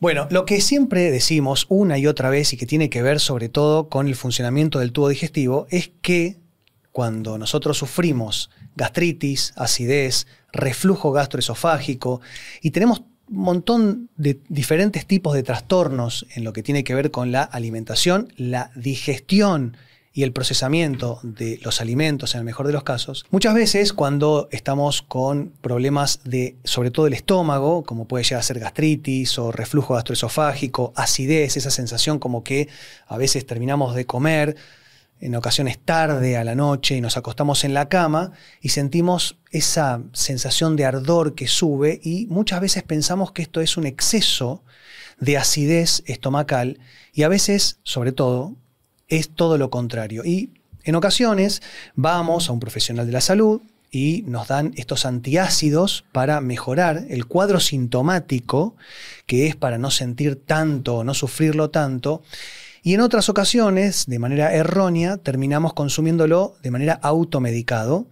Bueno, lo que siempre decimos una y otra vez y que tiene que ver sobre todo con el funcionamiento del tubo digestivo es que cuando nosotros sufrimos gastritis, acidez, reflujo gastroesofágico y tenemos un montón de diferentes tipos de trastornos en lo que tiene que ver con la alimentación, la digestión y el procesamiento de los alimentos en el mejor de los casos, muchas veces cuando estamos con problemas de, sobre todo el estómago, como puede llegar a ser gastritis o reflujo gastroesofágico, acidez, esa sensación como que a veces terminamos de comer, en ocasiones tarde a la noche y nos acostamos en la cama y sentimos esa sensación de ardor que sube y muchas veces pensamos que esto es un exceso de acidez estomacal y a veces, sobre todo, es todo lo contrario. Y en ocasiones vamos a un profesional de la salud y nos dan estos antiácidos para mejorar el cuadro sintomático, que es para no sentir tanto, no sufrirlo tanto. Y en otras ocasiones, de manera errónea, terminamos consumiéndolo de manera automedicado.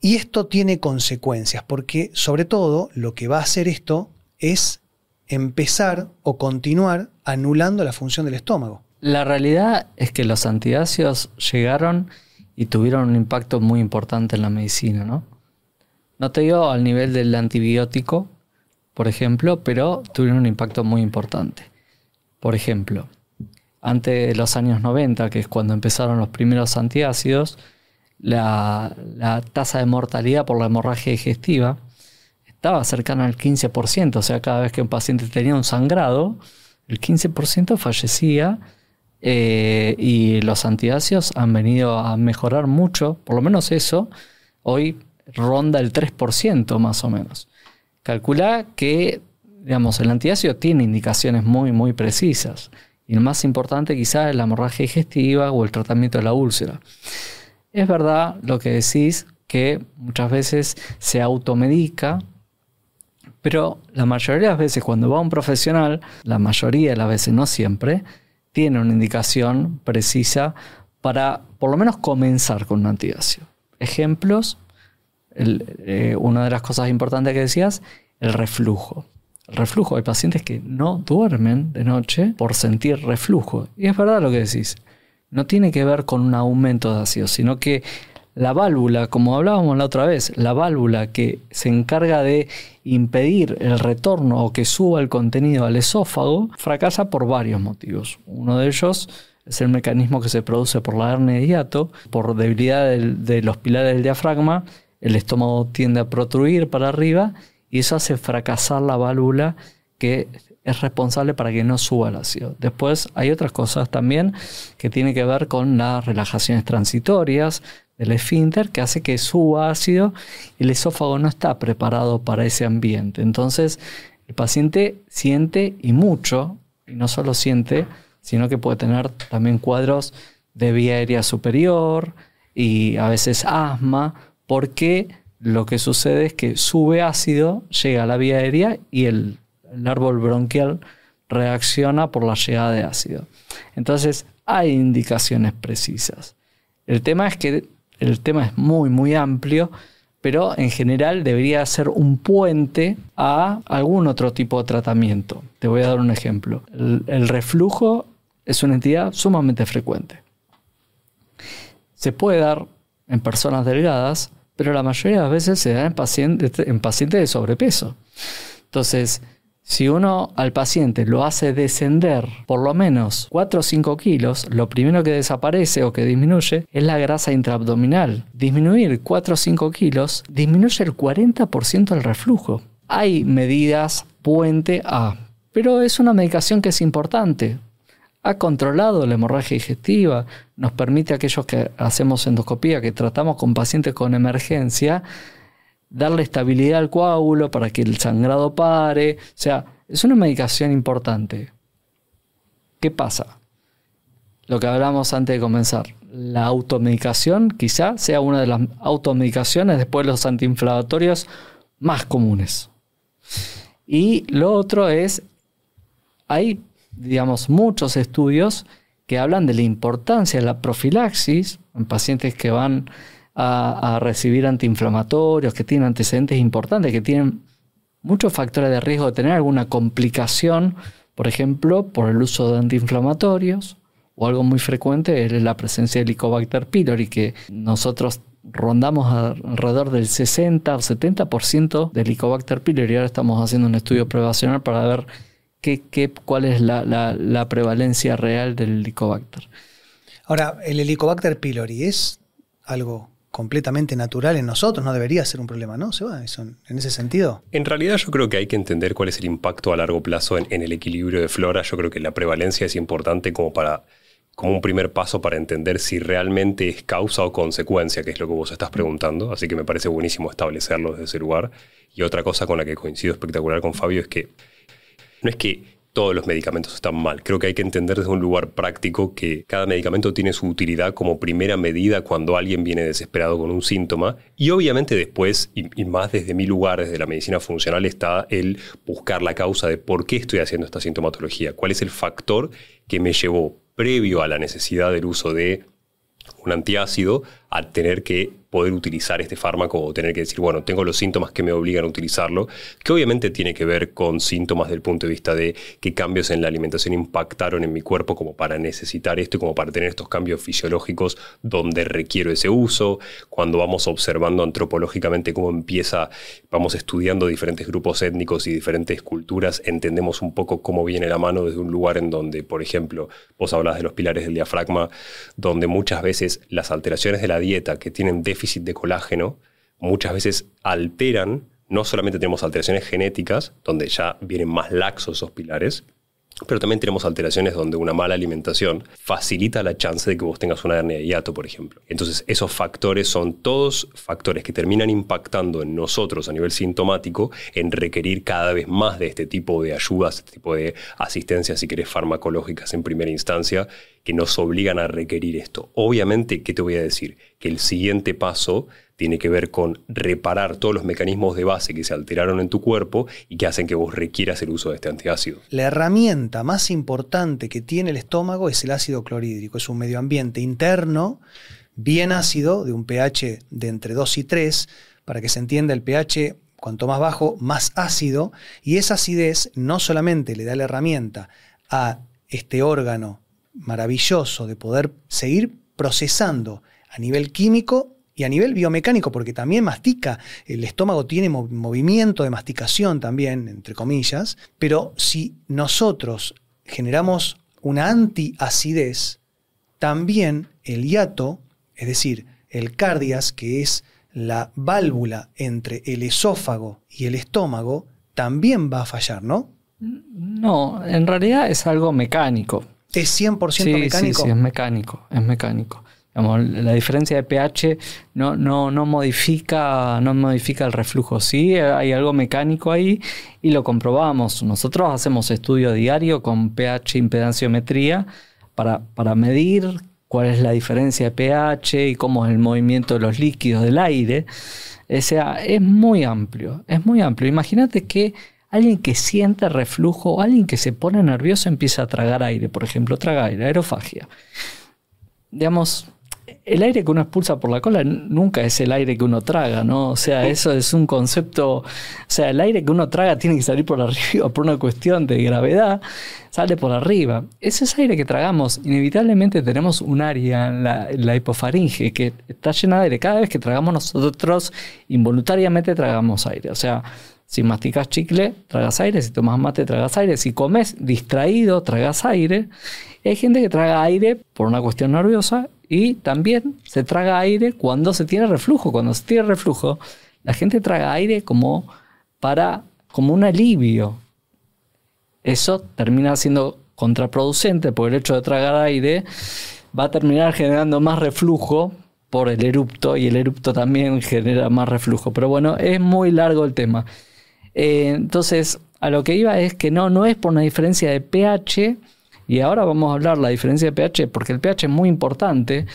Y esto tiene consecuencias, porque sobre todo lo que va a hacer esto es empezar o continuar anulando la función del estómago. La realidad es que los antiácidos llegaron y tuvieron un impacto muy importante en la medicina, ¿no? No te digo al nivel del antibiótico, por ejemplo, pero tuvieron un impacto muy importante. Por ejemplo, antes de los años 90, que es cuando empezaron los primeros antiácidos, la, tasa de mortalidad por la hemorragia digestiva estaba cercana al 15%, o sea, cada vez que un paciente tenía un sangrado, el 15% fallecía eh, y los antiácidos han venido a mejorar mucho, por lo menos eso, hoy ronda el 3% más o menos. Calcula que, digamos, el antiácido tiene indicaciones muy, muy precisas. Y lo más importante quizás es la hemorragia digestiva o el tratamiento de la úlcera. Es verdad lo que decís, que muchas veces se automedica, pero la mayoría de las veces cuando va a un profesional, la mayoría de las veces, no siempre, tiene una indicación precisa para por lo menos comenzar con un antiácido. Ejemplos, eh, una de las cosas importantes que decías, el reflujo. El reflujo, hay pacientes que no duermen de noche por sentir reflujo. Y es verdad lo que decís. No tiene que ver con un aumento de ácido, sino que la válvula, como hablábamos la otra vez, la válvula que se encarga de impedir el retorno o que suba el contenido al esófago, fracasa por varios motivos. Uno de ellos es el mecanismo que se produce por la hernia de hiato, por debilidad de los pilares del diafragma, el estómago tiende a protruir para arriba y eso hace fracasar la válvula que es responsable para que no suba el ácido. Después hay otras cosas también que tienen que ver con las relajaciones transitorias del esfínter que hace que suba ácido y el esófago no está preparado para ese ambiente. Entonces el paciente siente y mucho, y no solo siente, sino que puede tener también cuadros de vía aérea superior y a veces asma, porque lo que sucede es que sube ácido, llega a la vía aérea y el, árbol bronquial reacciona por la llegada de ácido. Entonces hay indicaciones precisas. El tema es que el tema es muy, muy amplio, pero en general debería ser un puente a algún otro tipo de tratamiento. Te voy a dar un ejemplo. el reflujo es una entidad sumamente frecuente. Se puede dar en personas delgadas, pero la mayoría de las veces se da en en pacientes de sobrepeso. Entonces, si uno al paciente lo hace descender por lo menos 4 o 5 kilos, lo primero que desaparece o que disminuye es la grasa intraabdominal. Disminuir 4 o 5 kilos disminuye el 40% del reflujo. Hay medidas puente A, pero es una medicación que es importante ha controlado la hemorragia digestiva, nos permite a aquellos que hacemos endoscopía, que tratamos con pacientes con emergencia, darle estabilidad al coágulo para que el sangrado pare. O sea, es una medicación importante. ¿Qué pasa? Lo que hablamos antes de comenzar. La automedicación quizá sea una de las automedicaciones después de los antiinflamatorios más comunes. Y lo otro es, hay digamos, muchos estudios que hablan de la importancia de la profilaxis en pacientes que van a, recibir antiinflamatorios, que tienen antecedentes importantes, que tienen muchos factores de riesgo de tener alguna complicación Por ejemplo, por el uso de antiinflamatorios o algo muy frecuente es la presencia de Helicobacter pylori, que nosotros rondamos alrededor del 60 o 70% de Helicobacter pylori. Ahora estamos haciendo un estudio prevacional para ver qué, qué, cuál es la, la, prevalencia real del Helicobacter. Ahora, ¿el Helicobacter pylori es algo completamente natural en nosotros, no debería ser un problema, ¿no? ¿Se va en ese sentido? En realidad yo creo que hay que entender cuál es el impacto a largo plazo en, en el equilibrio de flora. Yo creo que la prevalencia es importante como para como un primer paso para entender si realmente es causa o consecuencia, que es lo que vos estás preguntando. Así que me parece buenísimo establecerlo desde ese lugar. Y otra cosa con la que coincido espectacular con Fabio es que no es que todos los medicamentos están mal. Creo que hay que entender desde un lugar práctico que cada medicamento tiene su utilidad como primera medida cuando alguien viene desesperado con un síntoma. Y obviamente después, y, más desde mi lugar, desde la medicina funcional, está el buscar la causa de por qué estoy haciendo esta sintomatología, cuál es el factor que me llevó previo a la necesidad del uso de un antiácido a tener que poder utilizar este fármaco o tener que decir, bueno, tengo los síntomas que me obligan a utilizarlo, que obviamente tiene que ver con síntomas del punto de vista de qué cambios en la alimentación impactaron en mi cuerpo como para necesitar esto y como para tener estos cambios fisiológicos donde requiero ese uso, cuando vamos observando antropológicamente cómo empieza, vamos estudiando diferentes grupos étnicos y diferentes culturas, entendemos un poco cómo viene la mano desde un lugar en donde, por ejemplo, vos hablas de los pilares del diafragma, donde muchas veces las alteraciones de la dieta que tienen déficit de colágeno muchas veces alteran, no solamente tenemos alteraciones genéticas, donde ya vienen más laxos esos pilares, pero también tenemos alteraciones donde una mala alimentación facilita la chance de que vos tengas una hernia de hiato, por ejemplo. Entonces, esos factores son todos factores que terminan impactando en nosotros a nivel sintomático en requerir cada vez más de este tipo de ayudas, este tipo de asistencias, si querés, farmacológicas en primera instancia, que nos obligan a requerir esto. Obviamente, ¿qué te voy a decir? Que el siguiente paso tiene que ver con reparar todos los mecanismos de base que se alteraron en tu cuerpo y que hacen que vos requieras el uso de este antiácido. La herramienta más importante que tiene el estómago es el ácido clorhídrico. Es un medio ambiente interno bien ácido, de un pH de entre 2 y 3. Para que se entienda, el pH cuanto más bajo, más ácido. Y esa acidez no solamente le da la herramienta a este órgano maravilloso de poder seguir procesando a nivel químico y a nivel biomecánico, porque también mastica, el estómago tiene movimiento de masticación también, entre comillas, pero si nosotros generamos una antiacidez, también el hiato, es decir, el cardias, que es la válvula entre el esófago y el estómago, también va a fallar, ¿no? No, en realidad es algo mecánico. ¿Es 100% mecánico? Sí, sí, es mecánico, es mecánico la diferencia de pH no, no, no, modifica, no modifica el reflujo. Sí, hay algo mecánico ahí y lo comprobamos. Nosotros hacemos estudio diario con pH impedanciometría para, para medir cuál es la diferencia de pH y cómo es el movimiento de los líquidos del aire. O sea, es muy amplio, es muy amplio. Imagínate que alguien que siente reflujo o alguien que se pone nervioso empieza a tragar aire, por ejemplo, traga aire, aerofagia. Digamos, el aire que uno expulsa por la cola nunca es el aire que uno traga, ¿no? O sea, eso es un concepto, o sea, el aire que uno traga tiene que salir por arriba por una cuestión de gravedad, sale por arriba. Ese es aire que tragamos. Inevitablemente tenemos un área en la, hipofaringe que está llena de aire. Cada vez que tragamos nosotros, involuntariamente tragamos aire. O sea, si masticas chicle, tragas aire. Si tomas mate, tragas aire. Si comes distraído, tragas aire. hay gente que traga aire por una cuestión nerviosa y también se traga aire cuando se tiene reflujo. Cuando se tiene reflujo, la gente traga aire como para como un alivio. Eso termina siendo contraproducente porque el hecho de tragar aire va a terminar generando más reflujo por el erupto y el erupto también genera más reflujo. Pero bueno, es muy largo el tema. Eh, entonces, a lo que iba es que no, no es por una diferencia de pH, y ahora vamos a hablar la diferencia de pH, porque el pH es muy importante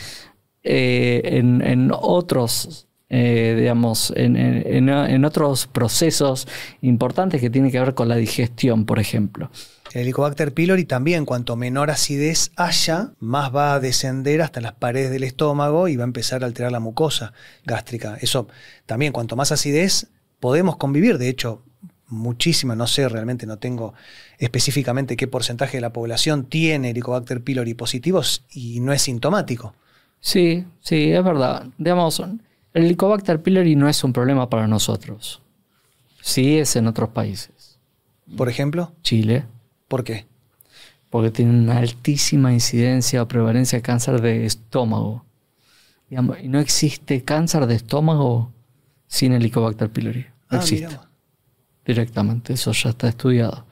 eh, en, otros, eh, digamos, en, otros procesos importantes que tienen que ver con la digestión, por ejemplo. El Helicobacter pylori también, cuanto menor acidez haya, más va a descender hasta las paredes del estómago y va a empezar a alterar la mucosa gástrica. Eso también, cuanto más acidez, podemos convivir. De hecho, muchísima, no sé, realmente no tengo específicamente qué porcentaje de la población tiene Helicobacter pylori positivos y no es sintomático. Sí, sí, es verdad. Digamos, el Helicobacter pylori no es un problema para nosotros. Sí es en otros países. Por ejemplo, Chile, ¿por qué? porque tiene una altísima incidencia o prevalencia de cáncer de estómago. Digamos, y no existe cáncer de estómago sin Helicobacter pylori. No Ah, existe. mirá. Directamente, eso ya está estudiado.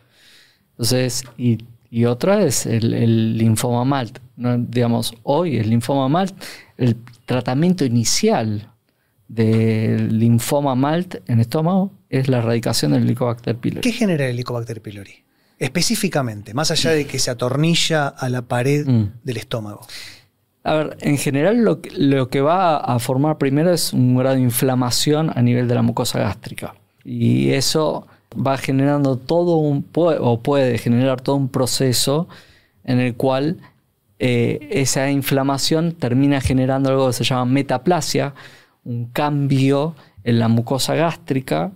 Entonces, y, y otra es el, el linfoma MALT. ¿no? Digamos, hoy el linfoma MALT, el tratamiento inicial del linfoma MALT en estómago es la erradicación del Helicobacter pylori. ¿Qué genera el Helicobacter pylori? Específicamente, más allá de que se atornilla a la pared Mm. del estómago. A ver, en general lo, que- lo que va a formar primero es un grado de inflamación a nivel de la mucosa gástrica. Y eso va generando todo un, o puede generar todo un proceso en el cual eh, esa inflamación termina generando algo que se llama metaplasia, un cambio en la mucosa gástrica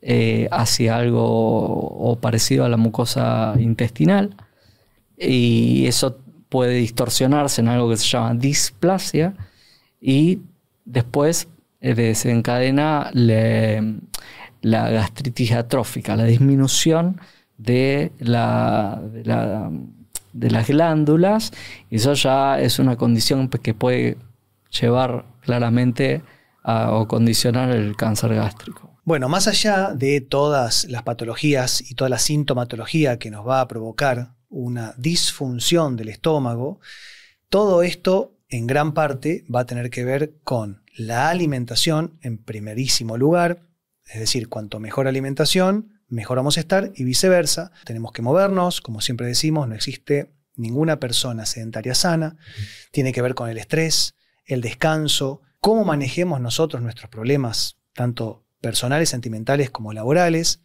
eh, hacia algo o parecido a la mucosa intestinal. Y eso puede distorsionarse en algo que se llama displasia y después eh, desencadena le- la gastritis atrófica, la disminución de, la, de, la- de las glándulas y eso ya es una condición que puede llevar claramente a, o condicionar el cáncer gástrico. Bueno, más allá de todas las patologías y toda la sintomatología que nos va a provocar una disfunción del estómago, todo esto en gran parte va a tener que ver con la alimentación en primerísimo lugar, es decir, cuanto mejor alimentación, mejor vamos a estar y viceversa. Tenemos que movernos, como siempre decimos, no existe ninguna persona sedentaria sana, tiene que ver con el estrés, el descanso, cómo manejemos nosotros nuestros problemas, tanto personales, sentimentales como laborales.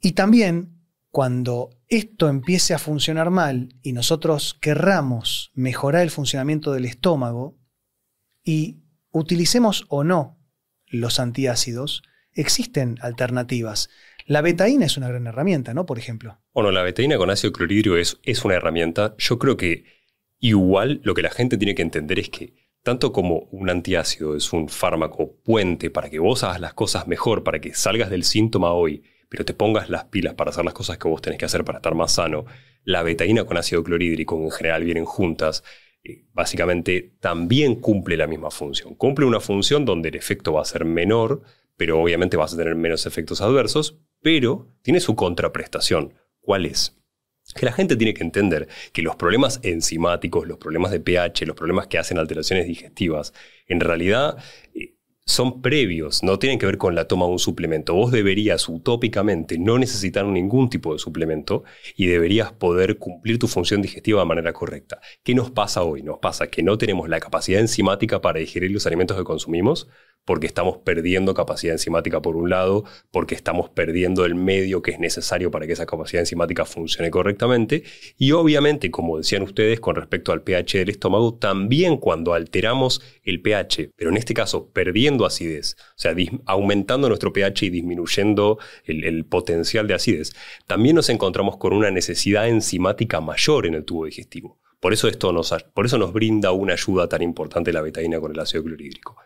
Y también cuando esto empiece a funcionar mal y nosotros querramos mejorar el funcionamiento del estómago y utilicemos o no los antiácidos, existen alternativas. La betaína es una gran herramienta, ¿no? Por ejemplo. Bueno, la betaína con ácido clorhídrico es, es una herramienta. Yo creo que igual lo que la gente tiene que entender es que tanto como un antiácido es un fármaco puente para que vos hagas las cosas mejor, para que salgas del síntoma hoy, pero te pongas las pilas para hacer las cosas que vos tenés que hacer para estar más sano, la betaína con ácido clorhídrico en general vienen juntas. eh, Básicamente también cumple la misma función. Cumple una función donde el efecto va a ser menor, pero obviamente vas a tener menos efectos adversos, pero tiene su contraprestación. ¿Cuál es? Que la gente tiene que entender que los problemas enzimáticos, los problemas de pH, los problemas que hacen alteraciones digestivas, en realidad eh, son previos, no tienen que ver con la toma de un suplemento. Vos deberías utópicamente no necesitar ningún tipo de suplemento y deberías poder cumplir tu función digestiva de manera correcta. ¿Qué nos pasa hoy? Nos pasa que no tenemos la capacidad enzimática para digerir los alimentos que consumimos porque estamos perdiendo capacidad enzimática por un lado, porque estamos perdiendo el medio que es necesario para que esa capacidad enzimática funcione correctamente. Y obviamente, como decían ustedes, con respecto al pH del estómago, también cuando alteramos el pH, pero en este caso perdiendo acidez, o sea, aumentando nuestro pH y disminuyendo el, el potencial de acidez, también nos encontramos con una necesidad enzimática mayor en el tubo digestivo. Por eso, esto nos, por eso nos brinda una ayuda tan importante la betaína con el ácido clorhídrico.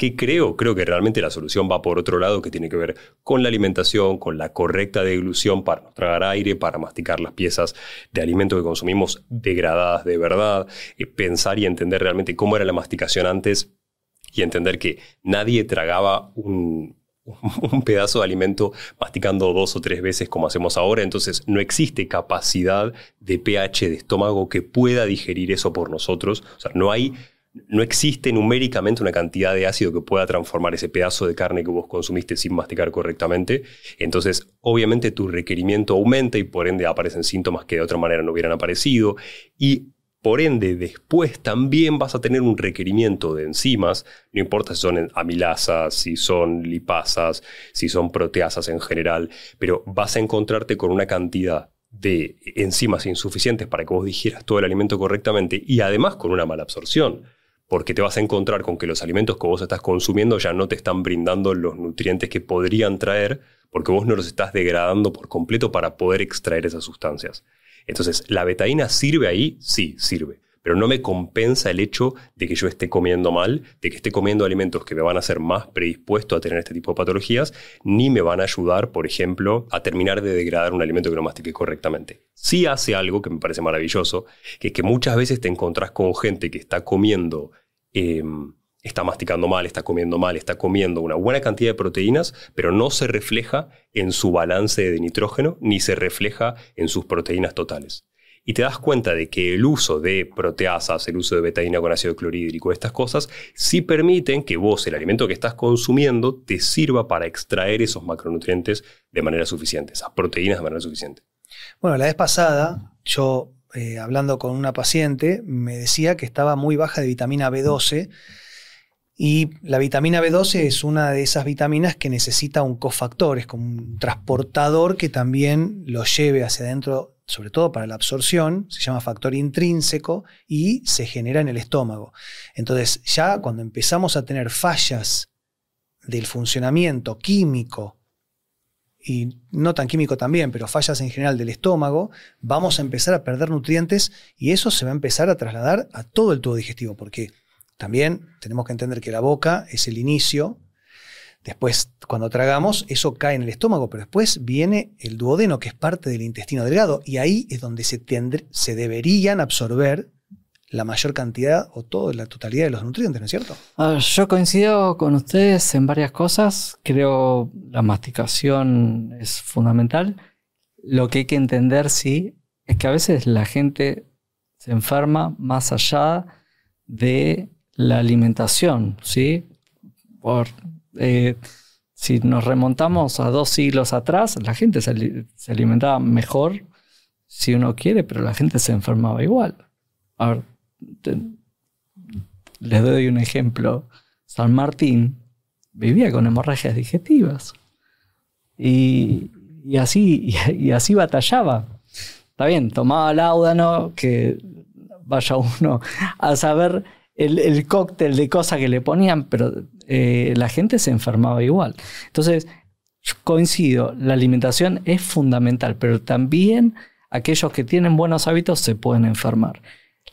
¿Qué creo? Creo que realmente la solución va por otro lado, que tiene que ver con la alimentación, con la correcta deglución para tragar aire, para masticar las piezas de alimento que consumimos degradadas de verdad, eh, pensar y entender realmente cómo era la masticación antes y entender que nadie tragaba un, un pedazo de alimento masticando dos o tres veces como hacemos ahora, entonces no existe capacidad de pH de estómago que pueda digerir eso por nosotros, o sea, no hay no existe numéricamente una cantidad de ácido que pueda transformar ese pedazo de carne que vos consumiste sin masticar correctamente. Entonces, obviamente tu requerimiento aumenta y por ende aparecen síntomas que de otra manera no hubieran aparecido. Y por ende, después también vas a tener un requerimiento de enzimas, no importa si son amilasas, si son lipasas, si son proteasas en general, pero vas a encontrarte con una cantidad de enzimas insuficientes para que vos digieras todo el alimento correctamente y además con una mala absorción porque te vas a encontrar con que los alimentos que vos estás consumiendo ya no te están brindando los nutrientes que podrían traer, porque vos no los estás degradando por completo para poder extraer esas sustancias. Entonces, ¿la betaína sirve ahí? Sí, sirve pero no me compensa el hecho de que yo esté comiendo mal, de que esté comiendo alimentos que me van a hacer más predispuesto a tener este tipo de patologías, ni me van a ayudar, por ejemplo, a terminar de degradar un alimento que no mastiqué correctamente. Sí hace algo que me parece maravilloso, que es que muchas veces te encontrás con gente que está comiendo... Em, está masticando mal, está comiendo mal, está comiendo una buena cantidad de proteínas, pero no se refleja en su balance de nitrógeno ni se refleja en sus proteínas totales y te das cuenta de que el uso de proteasas, el uso de betaína con ácido clorhídrico, estas cosas, sí permiten que vos, el alimento que estás consumiendo, te sirva para extraer esos macronutrientes de manera suficiente, esas proteínas de manera suficiente. Bueno, la vez pasada, yo eh, hablando con una paciente, me decía que estaba muy baja de vitamina B12. Y la vitamina B12 es una de esas vitaminas que necesita un cofactor, es como un transportador que también lo lleve hacia adentro sobre todo para la absorción, se llama factor intrínseco y se genera en el estómago. Entonces, ya cuando empezamos a tener fallas del funcionamiento químico, y no tan químico también, pero fallas en general del estómago, vamos a empezar a perder nutrientes y eso se va a empezar a trasladar a todo el tubo digestivo, porque también tenemos que entender que la boca es el inicio Después, cuando tragamos, eso cae en el estómago, pero después viene el duodeno, que es parte del intestino delgado, y ahí es donde se, se deberían absorber la mayor cantidad o toda la totalidad de los nutrientes, ¿no es cierto? yo coincido con ustedes en varias cosas. Creo la masticación es fundamental. Lo que hay que entender, sí, es que a veces la gente se enferma más allá de la alimentación, ¿sí? Por eh, si nos remontamos a dos siglos atrás, la gente se, alimentaba mejor, si uno quiere, pero la gente se enfermaba igual. A les doy un ejemplo. San Martín vivía con hemorragias digestivas. Y, así, y, así batallaba. Está bien, tomaba láudano, que vaya uno a saber el, el cóctel de cosas que le ponían, pero eh, la gente se enfermaba igual. Entonces, coincido, la alimentación es fundamental, pero también aquellos que tienen buenos hábitos se pueden enfermar.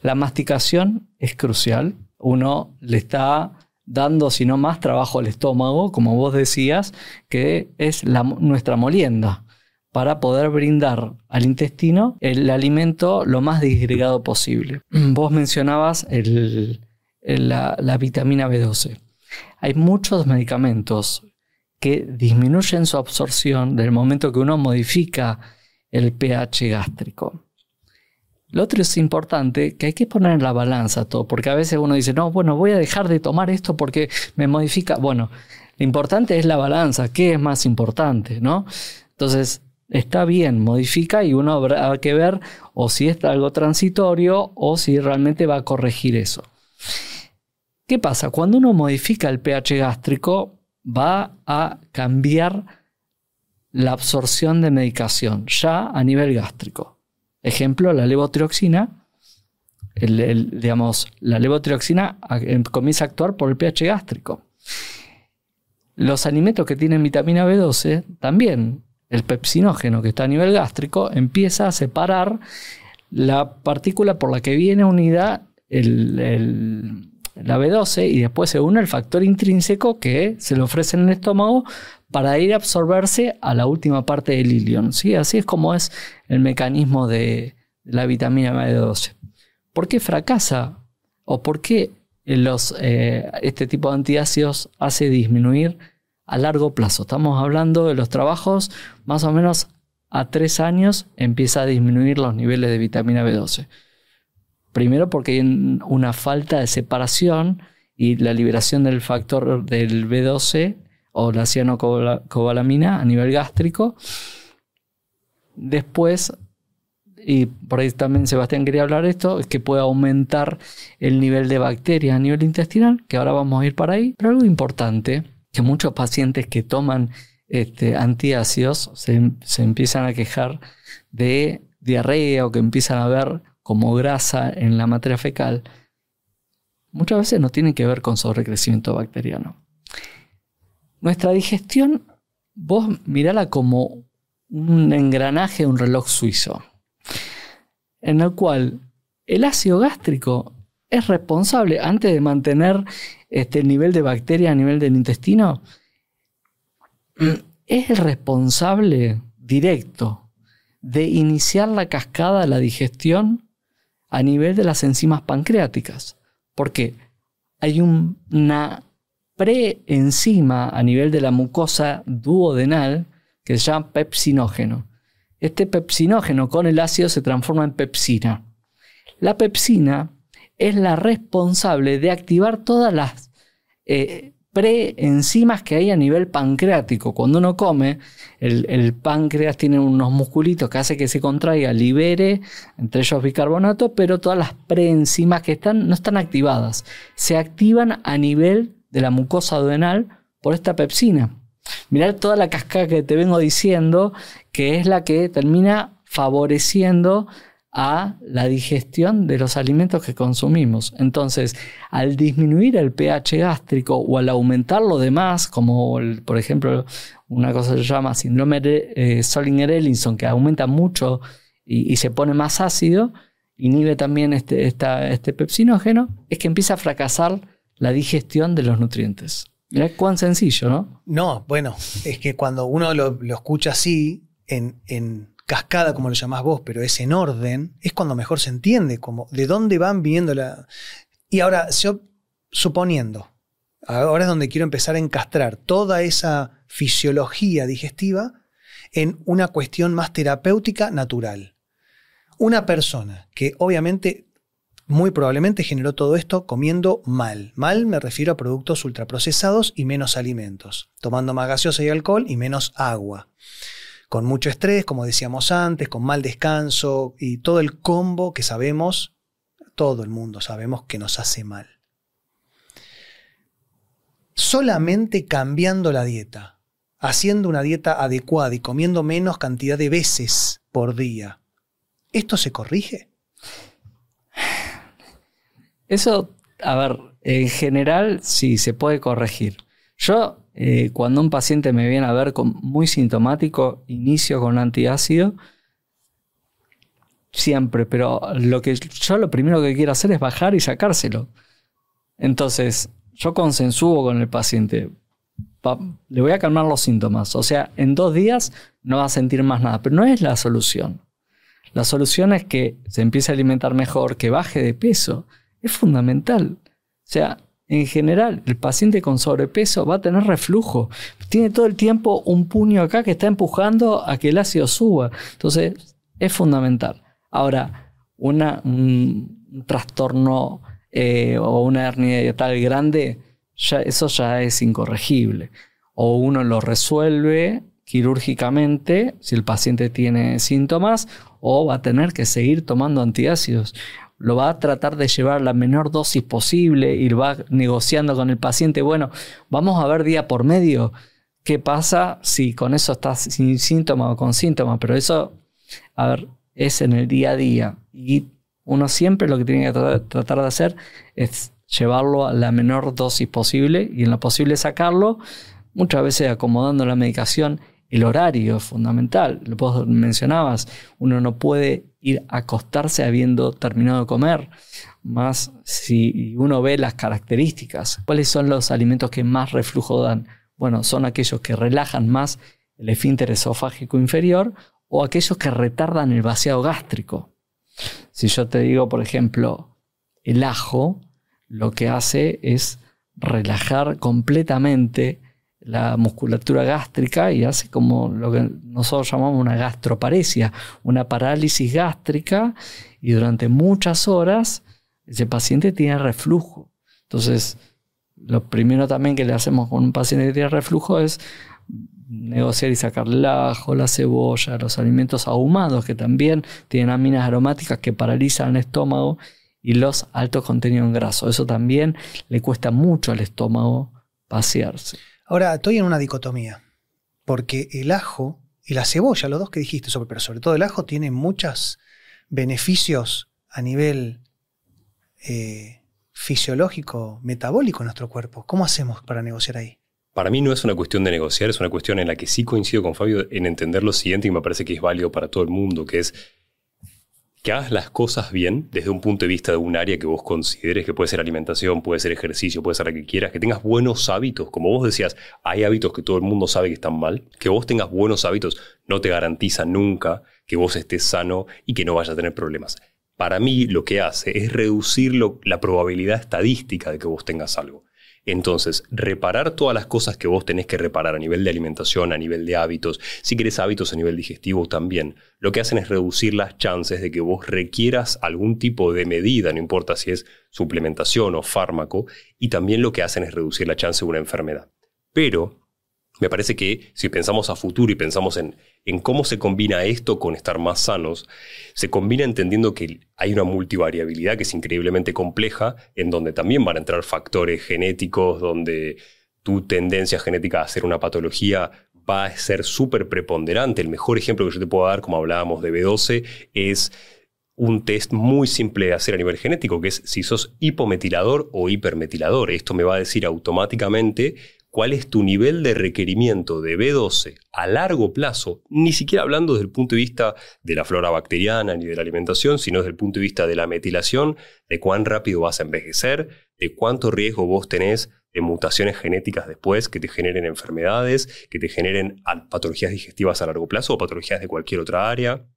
La masticación es crucial. Uno le está dando, si no más, trabajo al estómago, como vos decías, que es nuestra molienda, para poder brindar al intestino el alimento lo más disgregado posible. Vos mencionabas la vitamina B12. Hay muchos medicamentos que disminuyen su absorción del momento que uno modifica el pH gástrico. Lo otro es importante que hay que poner en la balanza todo, porque a veces uno dice, no, bueno, voy a dejar de tomar esto porque me modifica. Bueno, lo importante es la balanza, ¿qué es más importante? ¿no? Entonces, está bien, modifica y uno habrá que ver o si es algo transitorio o si realmente va a corregir eso. ¿Qué pasa? Cuando uno modifica el pH gástrico, va a cambiar la absorción de medicación ya a nivel gástrico. Ejemplo, la levotiroxina. digamos, la levotiroxina em, comienza a actuar por el pH gástrico. Los alimentos que tienen vitamina B12 también, el pepsinógeno que está a nivel gástrico, empieza a separar la partícula por la que viene unida el la B12 y después se une el factor intrínseco que se le ofrece en el estómago para ir a absorberse a la última parte del ilion. ¿sí? Así es como es el mecanismo de la vitamina B12. ¿Por qué fracasa? ¿O por qué eh, este tipo de antiácidos hace disminuir a largo plazo? Estamos hablando de los trabajos más o menos a tres años empieza a disminuir los niveles de vitamina B12. Primero porque hay una falta de separación y la liberación del factor del B12 o la cianocobalamina a nivel gástrico. Después, y por ahí también Sebastián quería hablar de esto, es que puede aumentar el nivel de bacterias a nivel intestinal, que ahora vamos a ir para ahí. Pero algo importante, que muchos pacientes que toman este, antiácidos se, se empiezan a quejar de diarrea o que empiezan a ver como grasa en la materia fecal, muchas veces no tienen que ver con sobrecrecimiento bacteriano. Nuestra digestión, vos mirala como un engranaje un reloj suizo, en el cual el ácido gástrico es responsable, antes de mantener este, el nivel de bacteria a nivel del intestino, es el responsable directo de iniciar la cascada de la digestión a nivel de las enzimas pancreáticas. Porque hay una preenzima a nivel de la mucosa duodenal que se llama pepsinógeno. Este pepsinógeno con el ácido se transforma en pepsina. La pepsina es la responsable de activar todas las eh, preenzimas que hay a nivel pancreático. Cuando uno come, el, páncreas tiene unos musculitos que hace que se contraiga, libere, entre ellos bicarbonato, pero todas las preenzimas que están no están activadas. Se activan a nivel de la mucosa duodenal por esta pepsina. Mirad toda la cascada que te vengo diciendo, que es la que termina favoreciendo a la digestión de los alimentos que consumimos. Entonces, al disminuir el pH gástrico o al aumentar lo demás, como por ejemplo una cosa se llama síndrome de eh, Solinger-Ellison, que aumenta mucho y, se pone más ácido, inhibe también este, este pepsinógeno, es que empieza a fracasar la digestión de los nutrientes. Mirá cuán sencillo, ¿no? No, bueno, es que cuando uno lo, escucha así, en cascada, como lo llamás vos, pero es en orden, es cuando mejor se entiende como de dónde van viniendo la... Y ahora, yo, suponiendo, ahora es donde quiero empezar a encastrar toda esa fisiología digestiva en una cuestión más terapéutica natural. Una persona que obviamente muy probablemente generó todo esto comiendo mal. Mal me refiero a productos ultraprocesados y menos alimentos, tomando más gaseosa y alcohol y menos agua con mucho estrés, como decíamos antes, con mal descanso y todo el combo que sabemos, todo el mundo sabemos que nos hace mal. Solamente cambiando la dieta, haciendo una dieta adecuada y comiendo menos cantidad de veces por día, ¿esto se corrige? Eso, a ver, en general sí se puede corregir. Yo eh, cuando un paciente me viene a ver con, muy sintomático, inicio con antiácido, siempre, pero lo que yo lo primero que quiero hacer es bajar y sacárselo. Entonces, yo consensúo con el paciente, le voy a calmar los síntomas, o sea, en dos días no va a sentir más nada, pero no es la solución. La solución es que se empiece a alimentar mejor, que baje de peso. Es fundamental. O sea, en general, el paciente con sobrepeso va a tener reflujo. Tiene todo el tiempo un puño acá que está empujando a que el ácido suba. Entonces, es fundamental. Ahora, un, trastorno eh, o una hernia tal grande, ya, eso ya es incorregible. O uno lo resuelve quirúrgicamente si el paciente tiene síntomas o va a tener que seguir tomando antiácidos lo va a tratar de llevar la menor dosis posible y va negociando con el paciente, bueno, vamos a ver día por medio qué pasa si con eso estás sin síntoma o con síntomas, pero eso, a ver, es en el día a día. Y uno siempre lo que tiene que tratar de hacer es llevarlo a la menor dosis posible y en lo posible sacarlo, muchas veces acomodando la medicación. El horario es fundamental, lo vos mencionabas, uno no puede ir a acostarse habiendo terminado de comer. Más si uno ve las características, ¿cuáles son los alimentos que más reflujo dan? Bueno, son aquellos que relajan más el esfínter esofágico inferior o aquellos que retardan el vaciado gástrico. Si yo te digo, por ejemplo, el ajo, lo que hace es relajar completamente la musculatura gástrica y hace como lo que nosotros llamamos una gastroparesia, una parálisis gástrica y durante muchas horas ese paciente tiene reflujo. Entonces, lo primero también que le hacemos con un paciente que tiene reflujo es negociar y sacarle el ajo, la cebolla, los alimentos ahumados que también tienen aminas aromáticas que paralizan el estómago y los altos contenidos en graso. Eso también le cuesta mucho al estómago pasearse. Ahora, estoy en una dicotomía, porque el ajo y la cebolla, los dos que dijiste, sobre, pero sobre todo el ajo, tiene muchos beneficios a nivel eh, fisiológico, metabólico en nuestro cuerpo. ¿Cómo hacemos para negociar ahí? Para mí no es una cuestión de negociar, es una cuestión en la que sí coincido con Fabio en entender lo siguiente y me parece que es válido para todo el mundo, que es que hagas las cosas bien desde un punto de vista de un área que vos consideres que puede ser alimentación, puede ser ejercicio, puede ser lo que quieras, que tengas buenos hábitos. Como vos decías, hay hábitos que todo el mundo sabe que están mal. Que vos tengas buenos hábitos no te garantiza nunca que vos estés sano y que no vayas a tener problemas. Para mí lo que hace es reducir la probabilidad estadística de que vos tengas algo. Entonces, reparar todas las cosas que vos tenés que reparar a nivel de alimentación, a nivel de hábitos, si querés hábitos a nivel digestivo también, lo que hacen es reducir las chances de que vos requieras algún tipo de medida, no importa si es suplementación o fármaco, y también lo que hacen es reducir la chance de una enfermedad. Pero me parece que si pensamos a futuro y pensamos en, en, cómo se combina esto con estar más sanos, se combina entendiendo que hay una multivariabilidad que es increíblemente compleja, en donde también van a entrar factores genéticos, donde tu tendencia genética a hacer una patología va a ser súper preponderante. El mejor ejemplo que yo te puedo dar, como hablábamos de B12, es un test muy simple de hacer a nivel genético, que es si sos hipometilador o hipermetilador. Esto me va a decir automáticamente cuál es tu nivel de requerimiento de B12 a largo plazo, ni siquiera hablando desde el punto de vista de la flora bacteriana ni de la alimentación, sino desde el punto de vista de la metilación, de cuán rápido vas a envejecer, de cuánto riesgo vos tenés de mutaciones genéticas después que te generen enfermedades, que te generen patologías digestivas a largo plazo o patologías de cualquier otra área.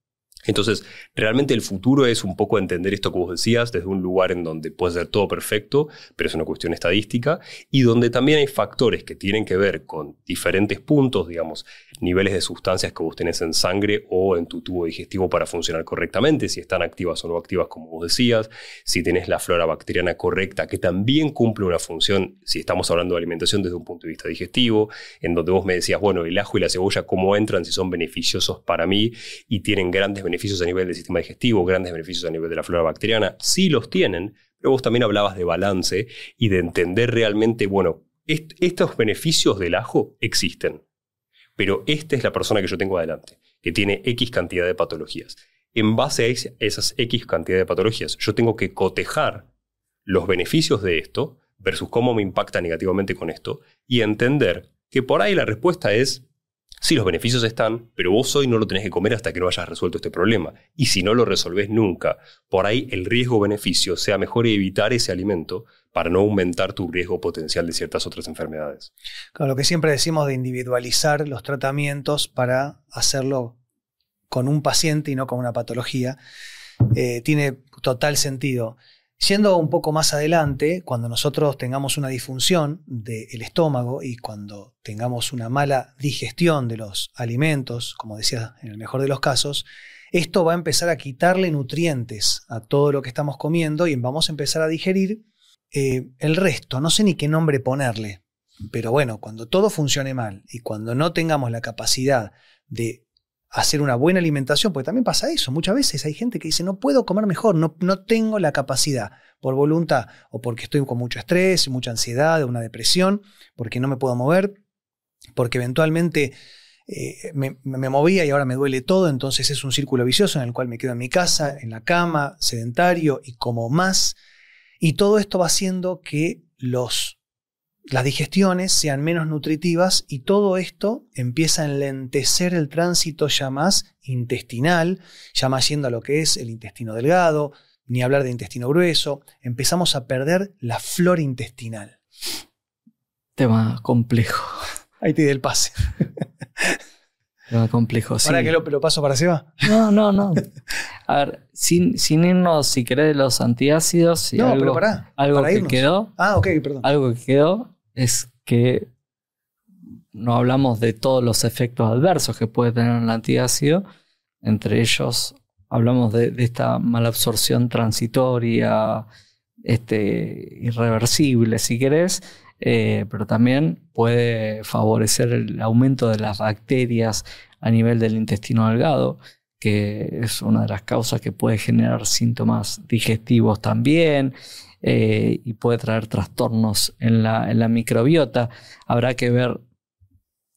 Entonces, realmente el futuro es un poco entender esto que vos decías desde un lugar en donde puede ser todo perfecto, pero es una cuestión estadística, y donde también hay factores que tienen que ver con diferentes puntos, digamos, niveles de sustancias que vos tenés en sangre o en tu tubo digestivo para funcionar correctamente, si están activas o no activas, como vos decías, si tenés la flora bacteriana correcta, que también cumple una función, si estamos hablando de alimentación desde un punto de vista digestivo, en donde vos me decías, bueno, el ajo y la cebolla, ¿cómo entran si son beneficiosos para mí y tienen grandes beneficios a nivel del sistema digestivo, grandes beneficios a nivel de la flora bacteriana, sí los tienen, pero vos también hablabas de balance y de entender realmente, bueno, estos beneficios del ajo existen, pero esta es la persona que yo tengo adelante, que tiene X cantidad de patologías. En base a esas X cantidad de patologías, yo tengo que cotejar los beneficios de esto versus cómo me impacta negativamente con esto y entender que por ahí la respuesta es Sí, los beneficios están, pero vos hoy no lo tenés que comer hasta que no hayas resuelto este problema. Y si no lo resolvés nunca, por ahí el riesgo-beneficio sea mejor evitar ese alimento para no aumentar tu riesgo potencial de ciertas otras enfermedades. Lo que siempre decimos de individualizar los tratamientos para hacerlo con un paciente y no con una patología, eh, tiene total sentido. Siendo un poco más adelante, cuando nosotros tengamos una disfunción del estómago y cuando tengamos una mala digestión de los alimentos, como decía en el mejor de los casos, esto va a empezar a quitarle nutrientes a todo lo que estamos comiendo y vamos a empezar a digerir eh, el resto. No sé ni qué nombre ponerle, pero bueno, cuando todo funcione mal y cuando no tengamos la capacidad de hacer una buena alimentación, porque también pasa eso. Muchas veces hay gente que dice, no puedo comer mejor, no, no tengo la capacidad por voluntad o porque estoy con mucho estrés, mucha ansiedad, una depresión, porque no me puedo mover, porque eventualmente eh, me, me, movía y ahora me duele todo, entonces es un círculo vicioso en el cual me quedo en mi casa, en la cama, sedentario y como más. Y todo esto va haciendo que los las digestiones sean menos nutritivas y todo esto empieza a enlentecer el tránsito ya más intestinal, ya más yendo a lo que es el intestino delgado, ni hablar de intestino grueso, empezamos a perder la flora intestinal. Tema complejo. Ahí te di el pase. Tema complejo, sí. ¿Para que lo, lo, paso para Seba? No, no, no. A ver, sin, sin irnos, si querés, de los antiácidos. No, algo, pero pará. Algo para que irnos. quedó. Ah, ok, perdón. Algo que quedó es que no hablamos de todos los efectos adversos que puede tener un antiácido. Entre ellos hablamos de, de esta malabsorción transitoria, este, irreversible, si querés, eh, pero también puede favorecer el aumento de las bacterias a nivel del intestino delgado, que es una de las causas que puede generar síntomas digestivos también. Eh, y puede traer trastornos en la, en la microbiota. Habrá que ver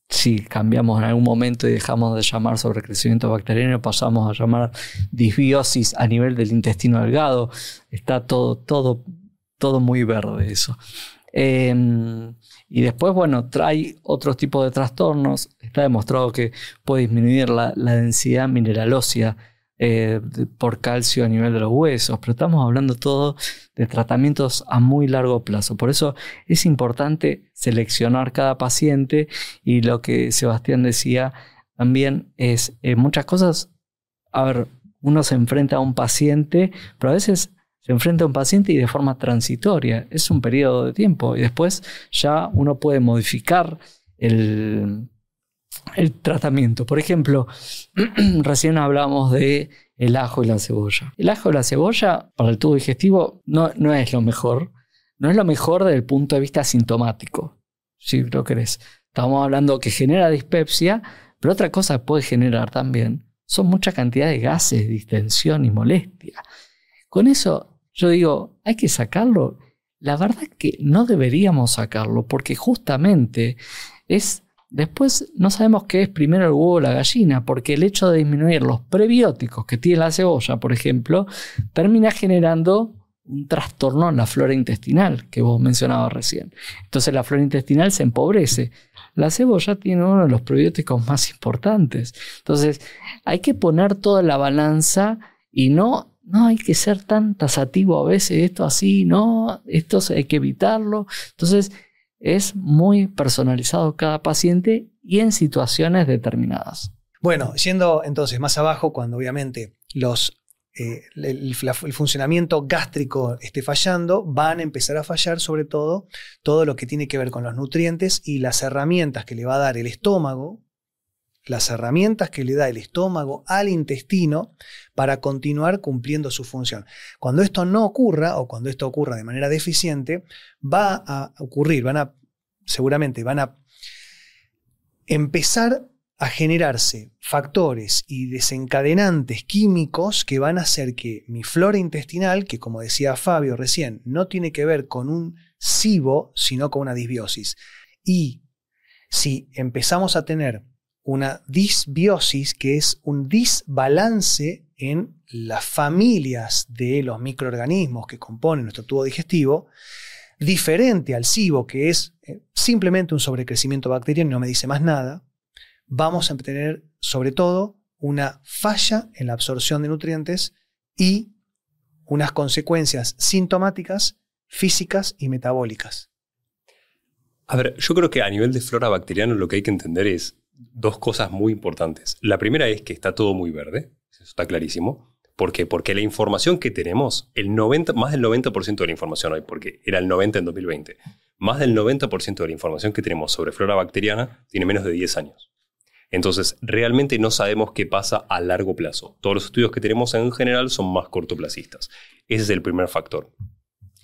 si cambiamos en algún momento y dejamos de llamar sobrecrecimiento bacteriano, pasamos a llamar disbiosis a nivel del intestino delgado. Está todo, todo todo muy verde eso. Em, y después, bueno, trae otros tipos de trastornos. Está demostrado que puede disminuir la, densidad mineral ósea eh, por calcio a nivel de los huesos, pero estamos hablando todo de tratamientos a muy largo plazo. Por eso es importante seleccionar cada paciente y lo que Sebastián decía también es eh, muchas cosas. A ver, uno se enfrenta a un paciente, pero a veces se enfrenta a un paciente y de forma transitoria. Es un periodo de tiempo y después ya uno puede modificar el, tratamiento. Por ejemplo, recién hablamos de el ajo y la cebolla. El ajo y la cebolla para el tubo digestivo no, no es lo mejor. No es lo mejor desde el punto de vista sintomático, si lo querés. Estamos hablando que genera dispepsia, pero otra cosa que puede generar también son mucha cantidad de gases, distensión y molestia. Con eso yo digo, hay que sacarlo. La verdad que no deberíamos sacarlo porque justamente es, después no sabemos qué es primero el huevo o la gallina, porque el hecho de disminuir los prebióticos que tiene la cebolla, por ejemplo, termina generando un trastorno en la flora intestinal que vos mencionabas recién. Entonces la flora intestinal se empobrece. La cebolla tiene uno de los prebióticos más importantes. Entonces hay que poner toda la balanza y no no hay que ser tan tasativo a veces, esto así, no, esto hay que evitarlo. Entonces, es muy personalizado cada paciente y en situaciones determinadas. Bueno, siendo entonces más abajo, cuando obviamente los, eh, el, funcionamiento gástrico esté fallando, van a empezar a fallar sobre todo todo lo que tiene que ver con los nutrientes y las herramientas que le va a dar el estómago las herramientas que le da el estómago al intestino para continuar cumpliendo su función. Cuando esto no ocurra o cuando esto ocurra de manera deficiente, va a ocurrir, van a, seguramente van a empezar a generarse factores y desencadenantes químicos que van a hacer que mi flora intestinal, que como decía Fabio recién, no tiene que ver con un SIBO, sino con una disbiosis. Y si empezamos a tener una disbiosis, que es un disbalance en las familias de los microorganismos que componen nuestro tubo digestivo, diferente al SIBO, que es eh, simplemente un sobrecrecimiento bacteriano y no me dice más nada, vamos a tener sobre todo una falla en la absorción de nutrientes y unas consecuencias sintomáticas, físicas y metabólicas. A ver, yo creo que a nivel de flora bacteriana lo que hay que entender es dos cosas muy importantes. La primera es que está todo muy verde, eso está clarísimo. ¿Por qué? Porque la información que tenemos, el 90, más del 90% de la información hoy, porque era el 90 en 2020, más del 90% de la información que tenemos sobre flora bacteriana tiene menos de 10 años. Entonces, realmente no sabemos qué pasa a largo plazo. Todos los estudios que tenemos en general son más cortoplacistas. Ese es el primer factor.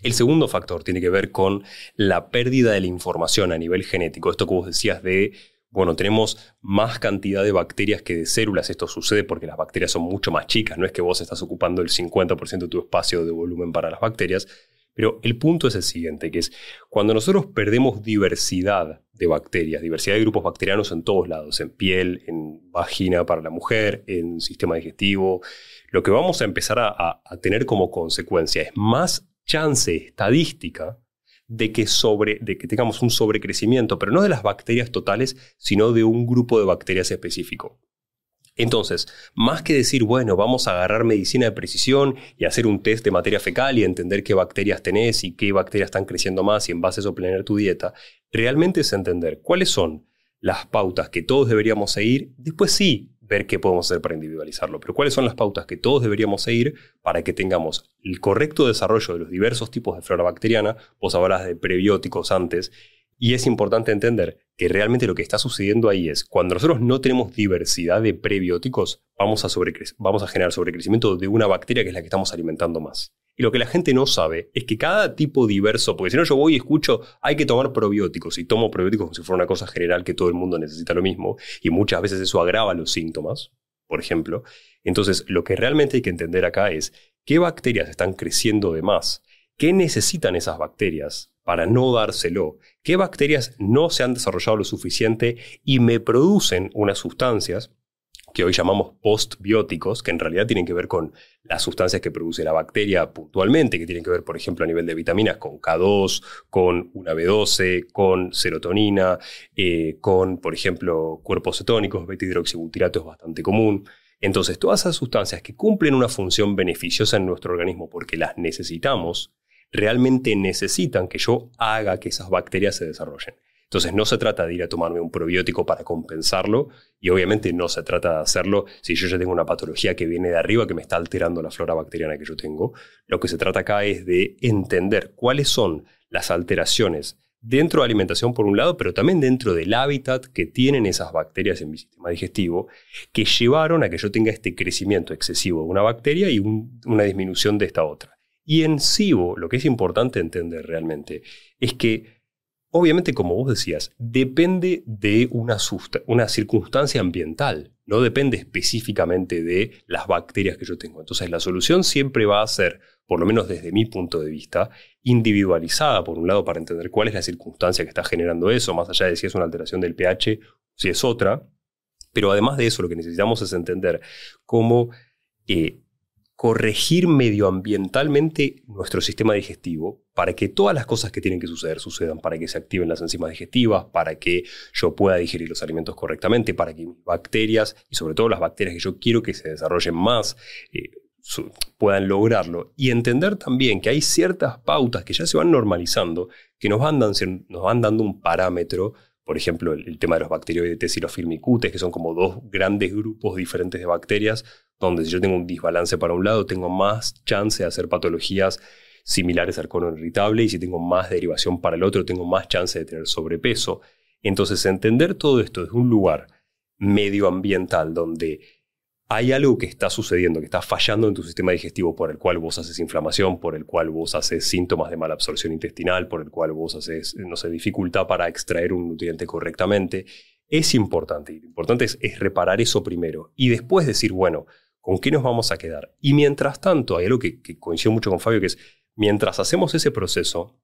El segundo factor tiene que ver con la pérdida de la información a nivel genético. Esto que vos decías de bueno, tenemos más cantidad de bacterias que de células. Esto sucede porque las bacterias son mucho más chicas. No es que vos estás ocupando el 50% de tu espacio de volumen para las bacterias. Pero el punto es el siguiente, que es cuando nosotros perdemos diversidad de bacterias, diversidad de grupos bacterianos en todos lados, en piel, en vagina para la mujer, en sistema digestivo, lo que vamos a empezar a, a tener como consecuencia es más chance estadística de que, sobre, de que tengamos un sobrecrecimiento, pero no de las bacterias totales, sino de un grupo de bacterias específico. Entonces, más que decir, bueno, vamos a agarrar medicina de precisión y hacer un test de materia fecal y entender qué bacterias tenés y qué bacterias están creciendo más y en base a eso planear tu dieta, realmente es entender cuáles son las pautas que todos deberíamos seguir. Después sí, ver qué podemos hacer para individualizarlo. Pero cuáles son las pautas que todos deberíamos seguir para que tengamos el correcto desarrollo de los diversos tipos de flora bacteriana. Vos hablabas de prebióticos antes. Y es importante entender que realmente lo que está sucediendo ahí es, cuando nosotros no tenemos diversidad de prebióticos, vamos a, vamos a generar sobrecrecimiento de una bacteria que es la que estamos alimentando más. Y lo que la gente no sabe es que cada tipo diverso, porque si no yo voy y escucho, hay que tomar probióticos y tomo probióticos como si fuera una cosa general que todo el mundo necesita lo mismo, y muchas veces eso agrava los síntomas, por ejemplo. Entonces, lo que realmente hay que entender acá es qué bacterias están creciendo de más, qué necesitan esas bacterias para no dárselo, qué bacterias no se han desarrollado lo suficiente y me producen unas sustancias que hoy llamamos postbióticos, que en realidad tienen que ver con las sustancias que produce la bacteria puntualmente, que tienen que ver, por ejemplo, a nivel de vitaminas con K2, con una B12, con serotonina, eh, con, por ejemplo, cuerpos cetónicos, beta-hidroxibutirato es bastante común. Entonces, todas esas sustancias que cumplen una función beneficiosa en nuestro organismo porque las necesitamos, realmente necesitan que yo haga que esas bacterias se desarrollen. Entonces no se trata de ir a tomarme un probiótico para compensarlo y obviamente no se trata de hacerlo si yo ya tengo una patología que viene de arriba que me está alterando la flora bacteriana que yo tengo. Lo que se trata acá es de entender cuáles son las alteraciones dentro de la alimentación por un lado, pero también dentro del hábitat que tienen esas bacterias en mi sistema digestivo, que llevaron a que yo tenga este crecimiento excesivo de una bacteria y una disminución de esta otra. Y en SIBO, lo que es importante entender realmente es que obviamente, como vos decías, depende de una, una, circunstancia ambiental, no depende específicamente de las bacterias que yo tengo. Entonces, la solución siempre va a ser, por lo menos desde mi punto de vista, individualizada, por un lado, para entender cuál es la circunstancia que está generando eso, más allá de si es una alteración del pH, si es otra. Pero además de eso, lo que necesitamos es entender cómo eh, corregir medioambientalmente nuestro sistema digestivo para que todas las cosas que tienen que suceder sucedan, para que se activen las enzimas digestivas, para que yo pueda digerir los alimentos correctamente, para que mis bacterias, y sobre todo las bacterias que yo quiero que se desarrollen más, eh, puedan lograrlo. Y entender también que hay ciertas pautas que ya se van normalizando, que nos van, nos van dando un parámetro por ejemplo, el, tema de los bacterioides y los firmicutes, que son como dos grandes grupos diferentes de bacterias, donde si yo tengo un desbalance para un lado, tengo más chance de hacer patologías similares al colon irritable, y si tengo más derivación para el otro, tengo más chance de tener sobrepeso. Entonces, entender todo esto desde un lugar medioambiental donde hay algo que está sucediendo, que está fallando en tu sistema digestivo, por el cual vos haces inflamación, por el cual vos haces síntomas de mala absorción intestinal, por el cual vos haces, no sé, dificultad para extraer un nutriente correctamente, es importante. Lo importante es, reparar eso primero. Y después decir, bueno, ¿con qué nos vamos a quedar? Y mientras tanto, hay algo que, que coincido mucho con Fabio, que es, mientras hacemos ese proceso,